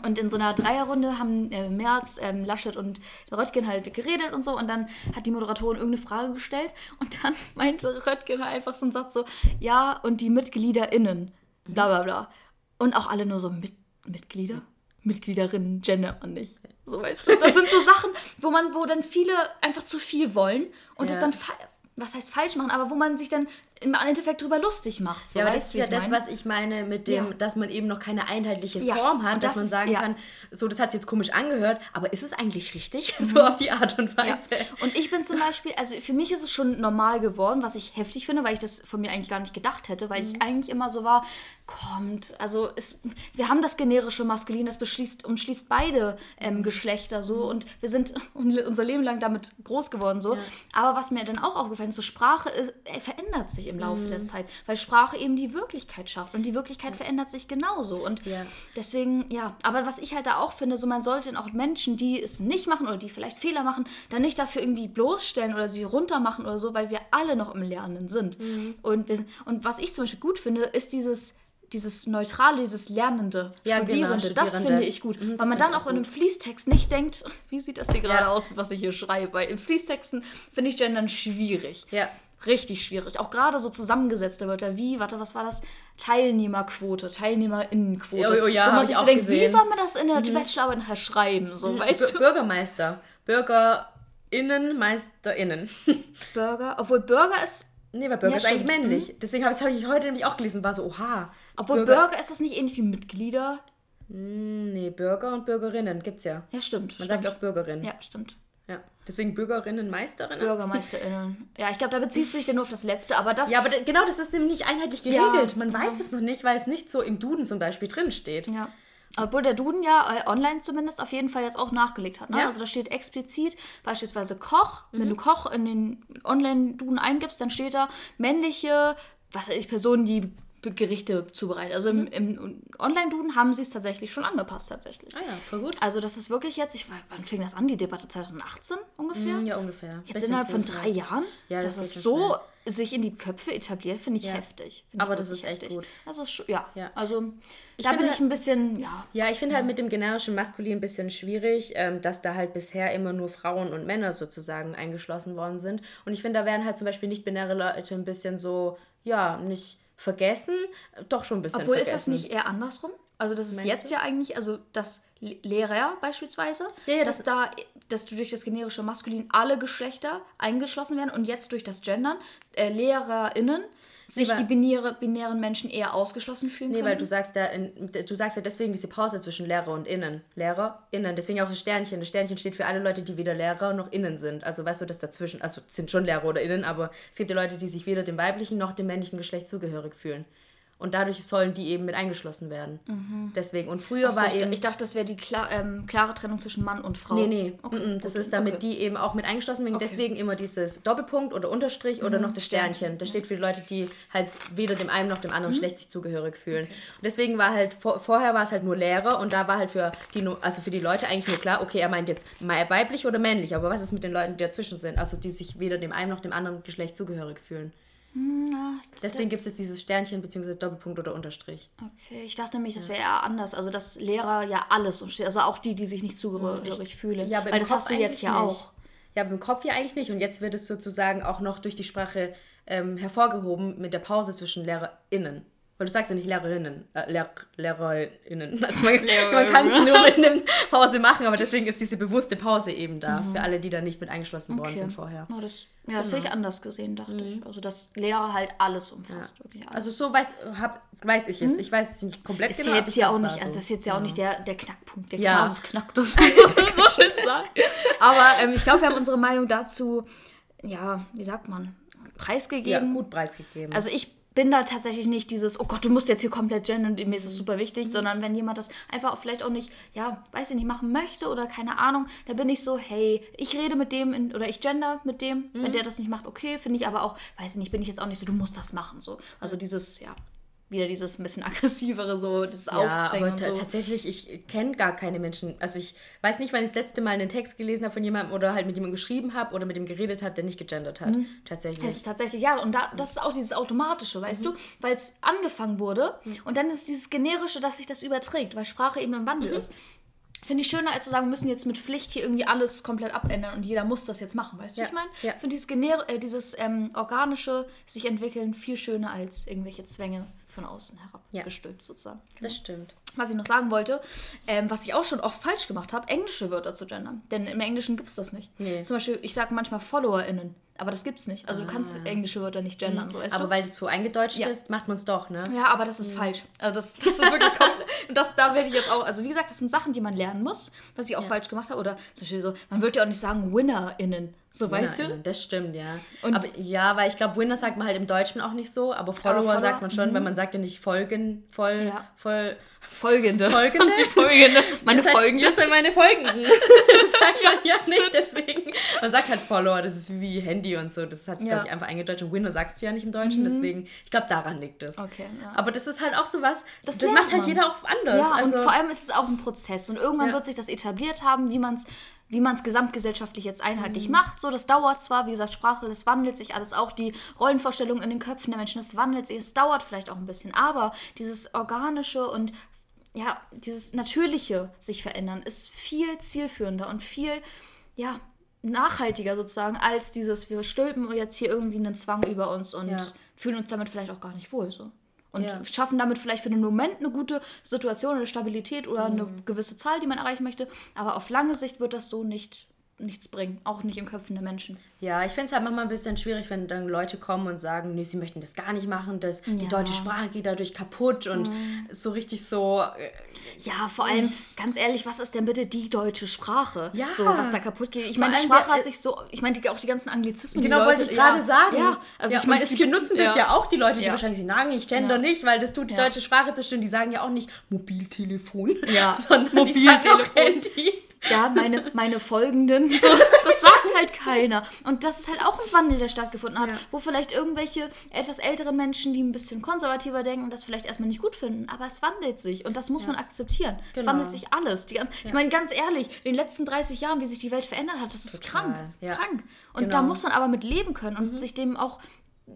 Und in so einer Dreierrunde haben äh, Merz, ähm, Laschet und Röttgen halt geredet und so. Und dann hat die Moderatorin irgendeine Frage gestellt. Und dann meinte Röttgen halt einfach so einen Satz so, ja, und die MitgliederInnen, bla bla bla. Und auch alle nur so, mit, Mitglieder? Mitgliederinnen gendert man nicht. So weißt du. Das sind so Sachen, wo man, wo dann viele einfach zu viel wollen und das Ja. dann fa- was heißt falsch machen, aber wo man sich dann im Endeffekt drüber lustig macht. So, ja, aber das ist ja das, mein? was ich meine mit dem, Ja. dass man eben noch keine einheitliche Ja, Form hat, und dass das man sagen ja. kann, so, das hat sich jetzt komisch angehört, aber ist es eigentlich richtig? So auf die Art und Weise. Ja. Und ich bin zum Beispiel, also für mich ist es schon normal geworden, was ich heftig finde, weil ich das von mir eigentlich gar nicht gedacht hätte, weil Mhm. ich eigentlich immer so war, kommt, also es, wir haben das generische Maskulin, das beschließt, umschließt beide ähm, Mhm. Geschlechter so und wir sind unser Leben lang damit groß geworden so. Aber was mir dann auch aufgefallen ist, so Sprache ist, äh, verändert sich im Laufe Mhm. der Zeit, weil Sprache eben die Wirklichkeit schafft und die Wirklichkeit verändert sich genauso und Ja. Deswegen, ja, aber was ich halt da auch finde, so man sollte auch Menschen, die es nicht machen oder die vielleicht Fehler machen, dann nicht dafür irgendwie bloßstellen oder sie runtermachen oder so, weil wir alle noch im Lernen sind. Mhm. Und, wir und was ich zum Beispiel gut finde, ist dieses, dieses Neutrale, dieses Lernende, Ja, genau, Studierende. Das Studierende. finde ich gut. Mhm, weil man dann auch auch in einem gut. Fließtext nicht denkt, wie sieht das hier gerade Ja. aus, was ich hier schreibe. Weil in Fließtexten finde ich Gendern schwierig. Ja. Richtig schwierig. Auch gerade so zusammengesetzte Wörter wie, warte, was war das? Teilnehmerquote, Teilnehmerinnenquote. Oh, oh ja, Wo man ich sich so denkt, wie gesehen. soll man das in der Bachelorarbeit nachher schreiben? So, weißt B du? Bürgermeister. BürgerInnen, MeisterInnen. Burger, obwohl Burger ist, nee, weil Bürger Ja, ist eigentlich stimmt. männlich. Deswegen habe hab ich heute nämlich auch gelesen, war so, oha. obwohl Burger, ist das nicht ähnlich wie Mitglieder? Nee, Bürger und Bürgerinnen gibt's ja. Ja, stimmt. Man stimmt. sagt auch Bürgerin. Ja, stimmt. Deswegen Bürgerinnen, Meisterinnen. BürgermeisterInnen. Ja, ich glaube, da beziehst du dich dann nur auf das Letzte, aber das. Ja, aber genau das ist nämlich nicht einheitlich Ja, geregelt. Man ja. weiß es noch nicht, weil es nicht so im Duden zum Beispiel drin steht. Ja. Obwohl der Duden ja äh, online zumindest auf jeden Fall jetzt auch nachgelegt hat. Ne? Ja. Also da steht explizit beispielsweise Koch. Wenn du Koch in den Online-Duden eingibst, dann steht da männliche, was weiß ich, Personen, die Gerichte zubereiten. Also im, im Online-Duden haben sie es tatsächlich schon angepasst, tatsächlich. Ah ja, voll gut. Also das ist wirklich jetzt, ich, wann fing das an, die Debatte 2018 ungefähr? Ja, ungefähr. Jetzt Bisschen innerhalb von drei. Jahren, Ja, dass das es geht so schon sich in die Köpfe etabliert, finde ich Ja. heftig. Finde Aber ich das ist echt gut. Das ist schon, ja. Ja. Also Ich da bin finde- ich ein bisschen, ja. Ja, ich finde halt mit dem generischen Maskulin ein bisschen schwierig, ähm, dass da halt bisher immer nur Frauen und Männer sozusagen eingeschlossen worden sind. Und ich finde, da werden halt zum Beispiel nicht-binäre Leute ein bisschen so, ja, nicht vergessen, doch schon ein bisschen Obwohl, vergessen. ist das nicht eher andersrum? Also das ist Meinst jetzt du? ja eigentlich, also das Le- Lehrer beispielsweise, Ja, ja, dass das- da, dass du durch das generische Maskulin alle Geschlechter eingeschlossen werden und jetzt durch das Gendern äh, LehrerInnen sich die binäre, binären Menschen eher ausgeschlossen fühlen Nee, können. weil du sagst ja, in, du sagst ja deswegen diese Pause zwischen Lehrer und Innen. Lehrer, Innen. Deswegen auch das Sternchen. Das Sternchen steht für alle Leute, die weder Lehrer noch Innen sind. Also weißt du, das dazwischen, also sind schon Lehrer oder Innen, aber es gibt ja Leute, die sich weder dem weiblichen noch dem männlichen Geschlecht zugehörig fühlen. Und dadurch sollen die eben mit eingeschlossen werden. Deswegen. Und früher Achso, war ich, eben. ich dachte, das wäre die klar, ähm, klare Trennung zwischen Mann und Frau. Nee, nee. Okay, mm, mm, das okay, ist damit okay. die eben auch mit eingeschlossen werden. Deswegen immer dieses Doppelpunkt oder Unterstrich oder noch das Sternchen. Das steht für die Leute, die halt weder dem einen noch dem anderen Geschlecht sich zugehörig fühlen. Und deswegen war halt, vor, vorher war es halt nur Lehrer und da war halt für die, also für die Leute eigentlich nur klar, okay, er meint jetzt weiblich oder männlich, aber was ist mit den Leuten, die dazwischen sind? Also die sich weder dem einen noch dem anderen Geschlecht zugehörig fühlen. Ja, Deswegen gibt es jetzt dieses Sternchen bzw. Doppelpunkt oder Unterstrich. Okay, ich dachte nämlich, das wäre eher anders. Also, dass Lehrer ja alles, und also auch die, die sich nicht zugehörig fühlen. Ja, aber Weil das Kopf hast du jetzt ja nicht. auch. ja, im Kopf ja eigentlich nicht. Und jetzt wird es sozusagen auch noch durch die Sprache ähm, hervorgehoben mit der Pause zwischen LehrerInnen. Weil du sagst ja nicht Lehrerinnen, äh, Lehr LehrerInnen. Also man, man kann es nur mit einer Pause machen, aber deswegen ist diese bewusste Pause eben da, Mhm. für alle, die da nicht mit eingeschlossen worden sind vorher. Oh, das, ja, das hätte ich anders gesehen, dachte ich. Also, dass Lehrer halt alles umfasst. Wirklich alles. Also so weiß, hab, weiß ich es. Ich weiß es nicht komplett Mhm. ist genau. ja jetzt ja auch nicht, also so. das ist jetzt ja auch nicht der, der Knackpunkt, der Ja. Kasus Knacktus, wie man so schön sagt. Aber ähm, ich glaube, wir haben unsere Meinung dazu, ja, wie sagt man, ja, preisgegeben. gut preisgegeben. Also ich bin da tatsächlich nicht dieses, oh Gott, du musst jetzt hier komplett gendern, mir ist das super wichtig, sondern wenn jemand das einfach auch vielleicht auch nicht, ja, weiß ich nicht, machen möchte oder keine Ahnung, dann bin ich so, hey, ich rede mit dem in, oder ich gender mit dem, wenn der das nicht macht, okay, finde ich aber auch, weiß ich nicht, bin ich jetzt auch nicht so, du musst das machen, so. Also dieses, ja, wieder dieses ein bisschen aggressivere, so, das ja, Aufzwängen aber so. tatsächlich, ich kenne gar keine Menschen. Also ich weiß nicht, wann ich das letzte Mal einen Text gelesen habe von jemandem oder halt mit jemandem geschrieben habe oder mit dem geredet habe, der nicht gegendert hat. Tatsächlich. Es ist tatsächlich, ja, und da, das ist auch dieses Automatische, weißt du? Weil es angefangen wurde und dann ist dieses Generische, dass sich das überträgt, weil Sprache eben im Wandel ist. Finde ich schöner, als zu sagen, wir müssen jetzt mit Pflicht hier irgendwie alles komplett abändern und jeder muss das jetzt machen, weißt du, Ja, ich meine? ja. Ich finde dieses, Gener äh, dieses ähm, organische sich entwickeln viel schöner als irgendwelche Zwänge von außen herab Ja. gestülpt sozusagen. das stimmt. Was ich noch sagen wollte, ähm, was ich auch schon oft falsch gemacht habe, englische Wörter zu gendern. Denn im Englischen gibt es das nicht. Nee. Zum Beispiel, ich sage manchmal FollowerInnen, aber das gibt's nicht. Also du kannst englische Wörter nicht gendern, so weißt Aber du? weil das so eingedeutscht Ja. ist, macht man es doch, ne? Ja, aber das ist falsch. Also das, das ist wirklich komplett. Und das, da werde ich jetzt auch. Also, wie gesagt, das sind Sachen, die man lernen muss, was ich auch falsch gemacht habe. Oder zum Beispiel so, man würde ja auch nicht sagen WinnerInnen. So, weißt du? Das stimmt, ja. Und- aber, ja, weil ich glaube, Winner sagt man halt im Deutschen auch nicht so, aber Follower, Follower, sagt man schon, weil man sagt ja nicht Folgen, voll, Ja. voll. Folgende. Folgende? Die Folgende. Meine Das Folgende. Das sind meine Folgenden. das sagt man ja nicht, deswegen. Man sagt halt Follower, das ist wie Handy und so. Das hat sich, Ja. Mhm. glaube ich, einfach eingedeutscht. Und Winner sagst du ja nicht im Deutschen, deswegen, ich glaube, daran liegt es. Okay, ja. Aber das ist halt auch so was, Das das, macht halt man. jeder auch anders. Ja, also, und vor allem ist es auch ein Prozess. Und irgendwann Ja. wird sich das etabliert haben, wie man es wie man es gesamtgesellschaftlich jetzt einheitlich macht. So, das dauert zwar, wie gesagt, Sprache, das wandelt sich alles, auch die Rollenvorstellungen in den Köpfen der Menschen, das wandelt sich, es dauert vielleicht auch ein bisschen, aber dieses organische und ja, dieses natürliche sich verändern ist viel zielführender und viel, ja, nachhaltiger sozusagen, als dieses, wir stülpen jetzt hier irgendwie einen Zwang über uns und Ja. fühlen uns damit vielleicht auch gar nicht wohl. So. Und Ja. schaffen damit vielleicht für den Moment eine gute Situation oder Stabilität oder eine Mhm. gewisse Zahl, die man erreichen möchte. Aber auf lange Sicht wird das so nicht nichts bringen, auch nicht in Köpfen der Menschen. Ja, ich finde es halt manchmal ein bisschen schwierig, wenn dann Leute kommen und sagen, nee, sie möchten das gar nicht machen, das, die Ja. deutsche Sprache geht dadurch kaputt und so richtig so, äh, Ja, vor allem, ganz ehrlich, was ist denn bitte die deutsche Sprache? Ja. So, was da kaputt geht. Ich meine, die Sprache der- hat sich so, ich meine, die- auch die ganzen Anglizismen. genau die wollte ich gerade ja, sagen. Ja, also ja, ich meine, es die gibt- benutzen das ja auch, die Leute, die wahrscheinlich sagen, ich gender nicht, weil das tut die deutsche Sprache zerstören. Die sagen ja auch nicht Mobiltelefon, Ja, sondern die Mobiltelefon. Handy. Ja, meine, meine Folgenden. So, das sagt halt keiner. Und das ist halt auch ein Wandel, der stattgefunden hat, Ja. wo vielleicht irgendwelche etwas ältere Menschen, die ein bisschen konservativer denken, das vielleicht erstmal nicht gut finden. Aber es wandelt sich und das muss man akzeptieren. Es Genau. wandelt sich alles. Die, Ich meine, ganz ehrlich, in den letzten 30 Jahren, wie sich die Welt verändert hat, das ist Total, krank. ja. Krank. Und Genau. da muss man aber mit leben können und sich dem auch.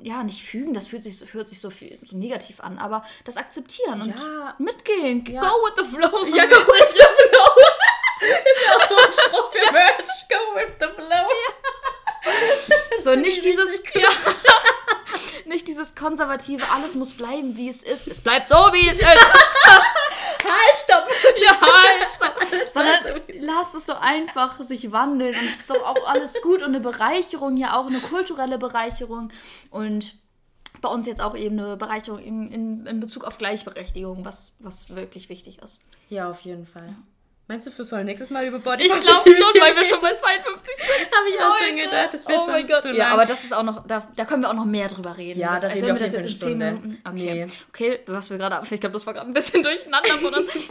Ja, nicht fügen, das fühlt sich, hört sich so, viel, so negativ an, aber das akzeptieren und Ja. mitgehen. Ja. Go with the flow. so Ja, go with the flow. Ist ja auch so ein Spruch für Merch. Go with the flow. So nicht dieses, ja, nicht dieses konservative, alles muss bleiben, wie es ist. Es bleibt so, wie es ist. Halt, stopp. ja, halt, stopp. Sondern lass es so einfach sich wandeln und es ist doch auch alles gut und eine Bereicherung, ja auch eine kulturelle Bereicherung und bei uns jetzt auch eben eine Bereicherung in, in, in Bezug auf Gleichberechtigung, was, was wirklich wichtig ist. Ja, auf jeden Fall. Meinst du, wir sollen nächstes Mal über Body Ich glaube schon, weil wir schon bei 52 sind. Habe ich auch schon gedacht. Das wird oh sonst Gott. zu Ja, lang. aber das ist auch noch, da, da können wir auch noch mehr drüber reden. Ja, das, da reden wir das jetzt in eine 10 Stunde. Minuten. Okay. Nee. okay, was wir gerade, ich glaube, das war gerade ein bisschen durcheinander.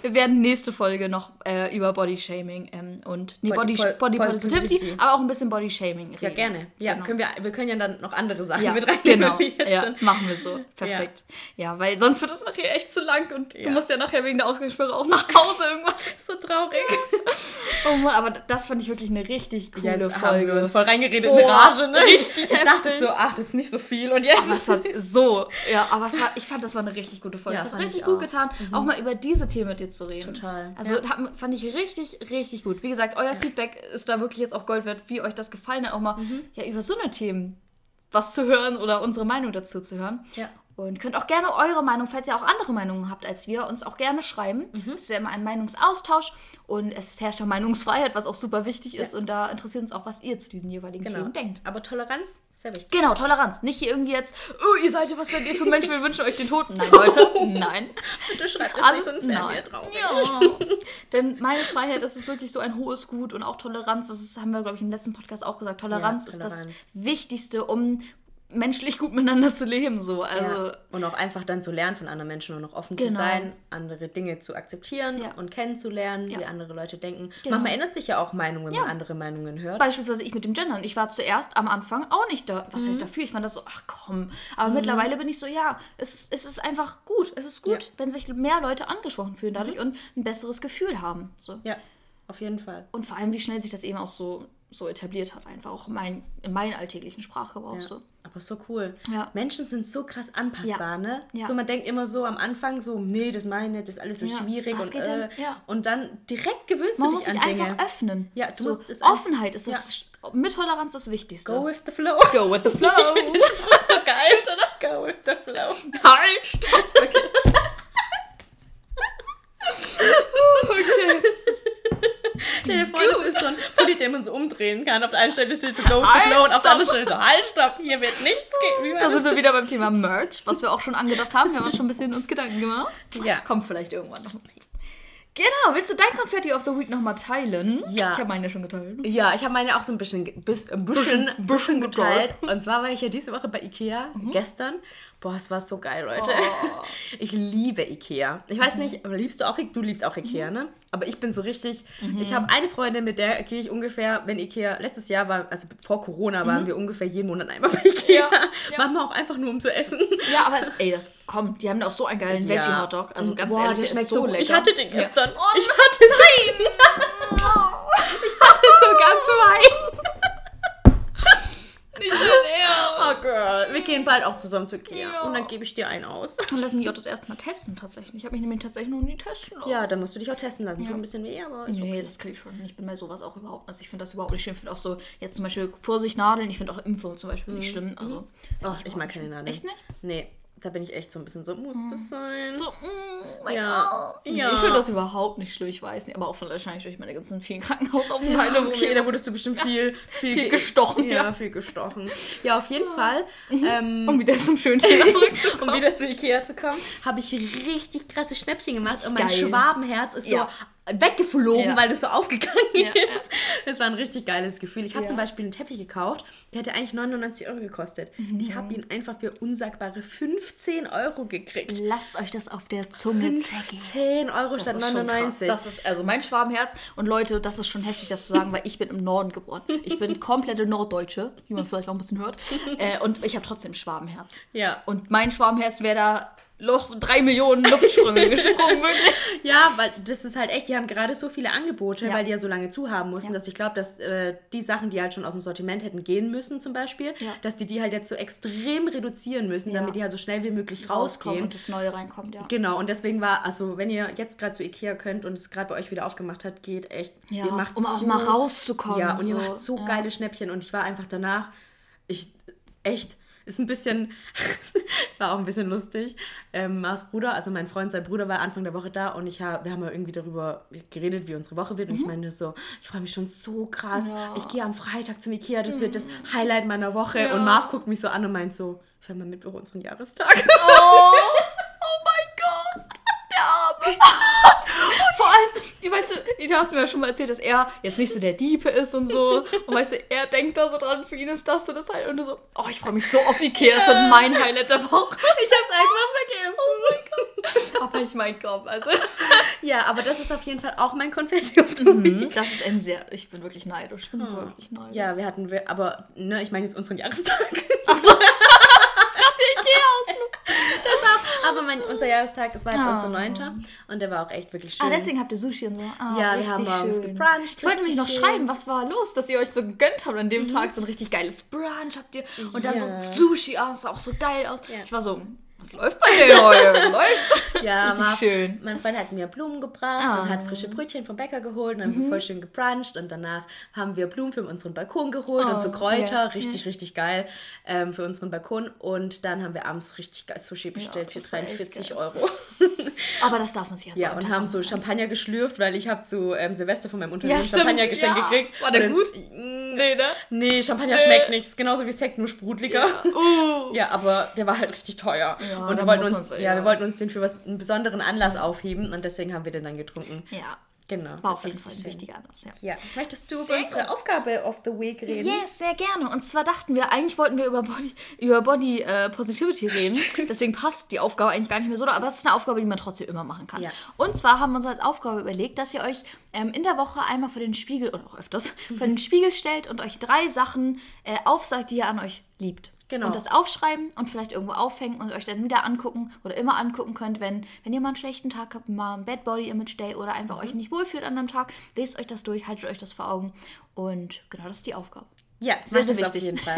Wir werden nächste Folge noch äh, über Body Shaming ähm, und nee, Body- Body, Body Body, Positivity, Positivity. aber auch ein bisschen Body Shaming reden. Ja, gerne. Ja, Genau. können wir, wir können ja dann noch andere Sachen Ja, mit reinnehmen. genau. Ja, schon. machen wir so. Perfekt. Ja. weil sonst wird es nachher echt zu lang und du Ja. musst ja nachher wegen der Ausgangssperre auch nach Hause irgendwas. so traurig. Oh Mann, aber das fand ich wirklich eine richtig coole Jetzt Folge. haben wir uns voll reingeredet Boah, in Rage, ne? richtig Ich dachte heftig. so, ach, das ist nicht so viel und jetzt. Aber es war so, ja, aber es war, ich fand, das war eine richtig gute Folge. Ja, es hat richtig ich gut auch. getan, auch mal über diese Themen mit dir zu reden. Total, Also ja. hat, fand ich richtig, richtig gut. Wie gesagt, euer Feedback ist da wirklich jetzt auch Gold wert, wie euch das gefallen hat, auch mal Mhm. ja, über so eine Themen was zu hören oder unsere Meinung dazu zu hören. Ja. Und könnt auch gerne eure Meinung, falls ihr auch andere Meinungen habt als wir, uns auch gerne schreiben. Mhm. Es ist ja immer ein Meinungsaustausch und es herrscht auch Meinungsfreiheit, was auch super wichtig ist. Und da interessiert uns auch, was ihr zu diesen jeweiligen Genau. Themen denkt. Aber Toleranz, sehr wichtig. Genau, Toleranz. Nicht hier irgendwie jetzt, oh, ihr seid, was seid ihr für Menschen, wir wünschen euch den Toten. Nein, Leute, nein. Bitte schreibt es Alles, nicht, sonst wären wir nein. traurig. Ja. Denn Meinungsfreiheit das ist wirklich so ein hohes Gut und auch Toleranz, das ist, haben wir, glaube ich, im letzten Podcast auch gesagt, Toleranz, Ja, ist das Toleranz. Wichtigste, um menschlich gut miteinander zu leben. So. Also, ja. Und auch einfach dann zu lernen von anderen Menschen und auch offen zu Genau. sein, andere Dinge zu akzeptieren Ja. und kennenzulernen, Ja. wie andere Leute denken. Genau. Manchmal ändert sich ja auch Meinung, wenn man andere Meinungen hört. Beispielsweise ich mit dem Gendern. Ich war zuerst am Anfang auch nicht da. Was Mhm. heißt dafür? Ich fand das so, ach komm. Aber mittlerweile bin ich so, ja, es, es ist einfach gut. Es ist gut. Mhm. wenn sich mehr Leute angesprochen fühlen dadurch und ein besseres Gefühl haben. So. Ja, auf jeden Fall. Und vor allem, wie schnell sich das eben auch so, so etabliert hat, einfach auch mein, in meinen alltäglichen Sprachgebrauch. Ja. So. Aber so cool. Ja. Menschen sind so krass anpassbar, Ja. ne? Ja. So, man denkt immer so am Anfang so, nee, das meine ich das ist alles so schwierig Was und, geht äh, und dann direkt gewöhnst Man du muss dich sich an einfach Dinge. öffnen. Ja, du so, musst es Offenheit ist das, mit Toleranz das Wichtigste. Go with the flow. Go with the flow. Ich finde den Spruch so geil, oder? Go with the flow. Halt, stopp. Okay. okay. Stell dir vor, das ist so ein Pulli, den man so umdrehen kann. Auf der einen Stelle steht to go with the Halt, flow und auf der anderen. Stelle so, halt, stopp, hier wird nichts gehen. Da das? sind wir wieder beim Thema Merch, was wir auch schon angedacht haben. Wir haben uns schon ein bisschen uns Gedanken gemacht. Ja. Kommt vielleicht irgendwann noch. Genau, willst du dein Confetti of the Week nochmal teilen? Ja. Ich habe meine schon geteilt. Ja, ich habe meine auch so ein bisschen, bis, bisschen, Bisschen- bisschen geteilt. geteilt. Und zwar war ich ja diese Woche bei Ikea, gestern. Boah, es war so geil, Leute. Oh. Ich liebe Ikea. Ich weiß nicht, aber liebst du auch, du liebst auch Ikea, ne? Aber ich bin so richtig, ich habe eine Freundin, mit der gehe ich ungefähr, wenn Ikea, letztes Jahr war, also vor Corona waren wir ungefähr jeden Monat einmal bei Ikea. Ja, ja. Manchmal auch einfach nur, um zu essen. Ja, aber es, ey, das kommt. Die haben auch so einen geilen Ja. Veggie-Hotdog. Also ganz boah, ehrlich, der schmeckt so so gut. lecker. Ich hatte den Ja. gestern. Oh ich hatte nein! Ich hatte sogar zwei. Nicht Ernst. Oh girl, wir gehen bald auch zusammen zu Ikea. Ja. Und dann gebe ich dir einen aus. Und lass mich auch das erste Mal testen, tatsächlich. Ich habe mich nämlich tatsächlich noch nie testen lassen. Ja, dann musst du dich auch testen lassen. Ja. Tut ein bisschen weh, aber ist Nee, okay. das kriege ich schon. Ich bin bei sowas auch überhaupt. Also ich finde das überhaupt nicht schlimm. Ich finde auch so, jetzt zum Beispiel Vorsichtnadeln, ich finde auch Impfung zum Beispiel nicht schlimm. Also, Oh, ich mag keine Nadeln. Echt nicht? Nee, da bin ich echt so ein bisschen so, muss das sein? So, mm, mein Ja. Gott. Ja. Ich finde das überhaupt nicht schlimm, ich weiß nicht. Aber auch wahrscheinlich durch meine ganzen vielen Krankenhausaufenthalte. wo Okay, da wurdest du bestimmt viel, viel, Viel ge- gestochen, Ja, ja. viel gestochen. Ja, auf jeden Fall. Ähm, um wieder zum schönen Thema zurückzukommen. um wieder zu Ikea zu kommen, habe ich richtig krasse Schnäppchen gemacht und mein geil. Schwabenherz ist Ja. so weggeflogen, Ja. weil das so aufgegangen Ja, ist. Das war ein richtig geiles Gefühl. Ich habe Ja. zum Beispiel einen Teppich gekauft, der hätte eigentlich 99 Euro gekostet. Mhm. Ich habe ihn einfach für unsagbare 15 Euro gekriegt. Lasst euch das auf der Zunge zergehen. 10 Euro statt Das krass. 99. Das ist also mein Schwabenherz. Und Leute, das ist schon heftig, das zu sagen, weil ich bin im Norden geboren. Ich bin komplette Norddeutsche, wie man vielleicht auch ein bisschen hört. Äh, und ich habe trotzdem Schwabenherz. ja. Und mein Schwabenherz wäre da noch drei Millionen Luftsprünge gesprungen, wirklich. Ja, weil das ist halt echt, die haben gerade so viele Angebote, Ja. weil die ja so lange zu haben mussten, Ja. dass ich glaube, dass äh, die Sachen, die halt schon aus dem Sortiment hätten gehen müssen zum Beispiel, Ja. dass die die halt jetzt so extrem reduzieren müssen, Ja. damit die halt so schnell wie möglich Rauskommen und das Neue reinkommt, ja. Genau, und deswegen war, also wenn ihr jetzt gerade zu Ikea könnt und es gerade bei euch wieder aufgemacht hat, geht echt, Ja, ihr macht um auch so, mal rauszukommen, Ja, und ihr so. macht so Ja. geile Schnäppchen und ich war einfach danach, ich, echt, ist ein bisschen, es war auch ein bisschen lustig. Ähm, Mars Bruder, also mein Freund, sein Bruder war Anfang der Woche da und ich hab, wir haben ja irgendwie darüber geredet, wie unsere Woche wird. Und ich meine so, ich freue mich schon so krass. Mhm. Ja. Mhm. Ich gehe am Freitag zum Ikea, das wird das Highlight meiner Woche. Ja. Und Marv guckt mich so an und meint so, ich habe mal Mittwoch unseren Jahrestag. Oh, oh mein Gott. Der Arme. Allem, ich weißt du, du hast mir ja schon mal erzählt, dass er jetzt nicht so der Diepe ist und so. Und weißt du, er denkt da so dran, für ihn ist das so das Highlight. Und du so, oh, ich freue mich so auf Ikea, das wird mein Highlight der Woche. Ich hab's einfach vergessen. Oh mein Gott. Aber ich mein Gott, also. Ja, aber das ist auf jeden Fall auch mein Konfetti auf Mhm, Das ist ein sehr, ich bin wirklich neidisch. Ich bin wirklich neidisch. Ja, wir hatten, wir- aber ne, ich meine jetzt unseren Jahrestag. Ach so. Ich dachte Ikea, Ausflug. Aber mein, unser Jahrestag, das war jetzt Oh. unser neunter und der war auch echt wirklich schön. Ah, deswegen habt ihr Sushi und so. Ah, Ja, wir haben morgens schön. gebruncht, Ich wollte nämlich noch schön. schreiben, was war los, dass ihr euch so gegönnt habt an dem Tag. So ein richtig geiles Brunch habt ihr. Und dann Ja. so Sushi. Ah, das sah auch so geil aus. Ja. Ich war so, was läuft bei dir heute? läuft. Ja, Richtig schön. Mein Freund hat mir Blumen gebracht Ah. und hat frische Brötchen vom Bäcker geholt und dann haben Mhm. wir voll schön gebruncht und danach haben wir Blumen für unseren Balkon geholt und so Oh, Kräuter, ja. richtig, richtig geil ähm, für unseren Balkon und dann haben wir abends richtig geil Sushi bestellt für war echt 42 geil. Euro. Aber das darf man sich jetzt Ja, und haben so Champagner geschlürft, weil ich habe zu ähm, Silvester von meinem Unternehmen Ja. Champagner geschenkt Ja. gekriegt. War der gut? Mm, Nee, ne? Nee, Champagner Nee. schmeckt nichts. Genauso wie Sekt, nur sprudeliger. Ja. Uh. aber der war halt richtig teuer. Ja, und da wir wollten uns, ja, ja. wir wollten uns den für was, einen besonderen Anlass aufheben und deswegen haben wir den dann getrunken. Ja, Genau. war auf jeden Fall ein schön. wichtiger Anlass, ja. Ja. Möchtest du über unsere gut. Aufgabe of the Week reden? Yes, sehr gerne. Und zwar dachten wir, eigentlich wollten wir über Body, über Body äh, Positivity reden. Deswegen passt die Aufgabe eigentlich gar nicht mehr so. Aber es ist eine Aufgabe, die man trotzdem immer machen kann. Ja. Und zwar haben wir uns als Aufgabe überlegt, dass ihr euch ähm, in der Woche einmal vor den Spiegel, oder auch öfters, vor den Spiegel stellt und euch drei Sachen äh, aufsagt, die ihr an euch liebt. Genau. Und das aufschreiben und vielleicht irgendwo aufhängen und euch dann wieder angucken oder immer angucken könnt, wenn, wenn ihr mal einen schlechten Tag habt, mal ein Bad Body Image Day oder einfach euch nicht wohlfühlt an einem Tag, lest euch das durch, haltet euch das vor Augen. Und genau das ist die Aufgabe. Ja, Sehr, mach sehr das auf wichtig. jeden Fall.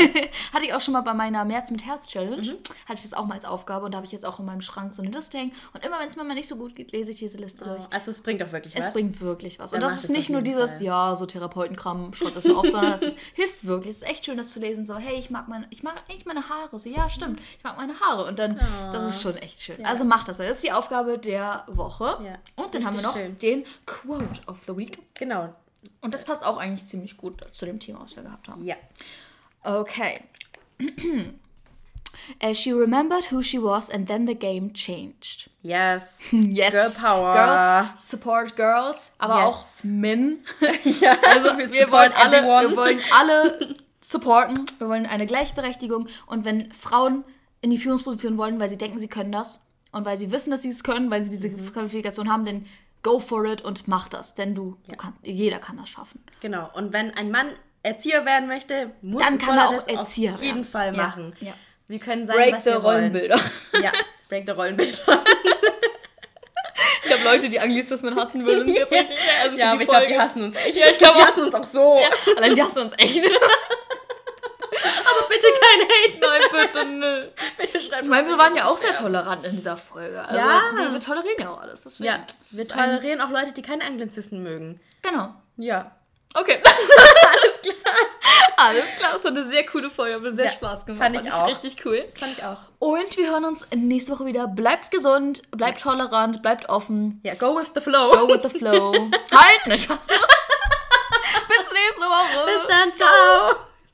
Hatte ich auch schon mal bei meiner März mit Herz Challenge. Mhm. Hatte ich das auch mal als Aufgabe und da habe ich jetzt auch in meinem Schrank so eine Liste hängen. Und immer wenn es mir mal nicht so gut geht, lese ich diese Liste durch. Also es bringt auch wirklich was. Es bringt wirklich was. Dann Und das ist nicht nur dieses, Fall. ja, so Therapeutenkram, schreibt das mal auf, sondern das ist, hilft wirklich. Es ist echt schön, das zu lesen. So, hey, ich mag meine, ich mag eigentlich meine Haare. So, ja, stimmt, ich mag meine Haare. Und dann, das ist schon echt schön. Also macht das. Das ist die Aufgabe der Woche. Ja, Und dann haben wir richtig noch schön. den Quote of the Week. Genau. Und das passt auch eigentlich ziemlich gut zu dem Thema, was wir gehabt haben. Ja. Okay. Uh, she remembered who she was and then the game changed. Yes. Yes. Girl Power. Girls support girls, aber Yes. auch Men. ja, Also wir wir, wollen alle, everyone. wir wollen alle supporten. Wir wollen eine Gleichberechtigung. Und wenn Frauen in die Führungsposition wollen, weil sie denken, sie können das und weil sie wissen, dass sie es können, weil sie diese Mhm. Qualifikation haben, dann go for it und mach das. Denn du, du kannst, jeder kann das schaffen. Genau. Und wenn ein Mann Erzieher werden möchte, muss Dann kann er auch das Erzieher auf jeden werden. Fall Ja, machen. ja. Wir können sein, Break was the wir wollen. Rollenbilder. Ja, break the Rollenbilder. Ich glaube, Leute, die Anglizismen hassen würden, jetzt richtig. Also ja, aber die ich glaube, die hassen uns echt. Ja, ich glaub die hassen uns auch so. Allein die hassen uns echt. Aber bitte kein Hate. Nein, bitte nö. Bitte schreibt Ich meine, wir nicht, waren ja auch sehr tolerant in dieser Folge. Also, Ja. Wir, wir tolerieren ja auch alles. Deswegen, Ja, wir tolerieren auch Leute, die keine Anglizisten mögen. Genau. Ja. Okay. Alles klar. Alles klar, das war eine sehr coole Folge. Hat mir sehr Ja, Spaß gemacht. fand ich auch. Richtig cool. Fand ich auch. Und wir hören uns nächste Woche wieder. Bleibt gesund, bleibt tolerant, bleibt offen. Ja, go with the flow. Go with the flow. halt! Nicht Spaß. Bis nächste Woche. Bis dann, ciao.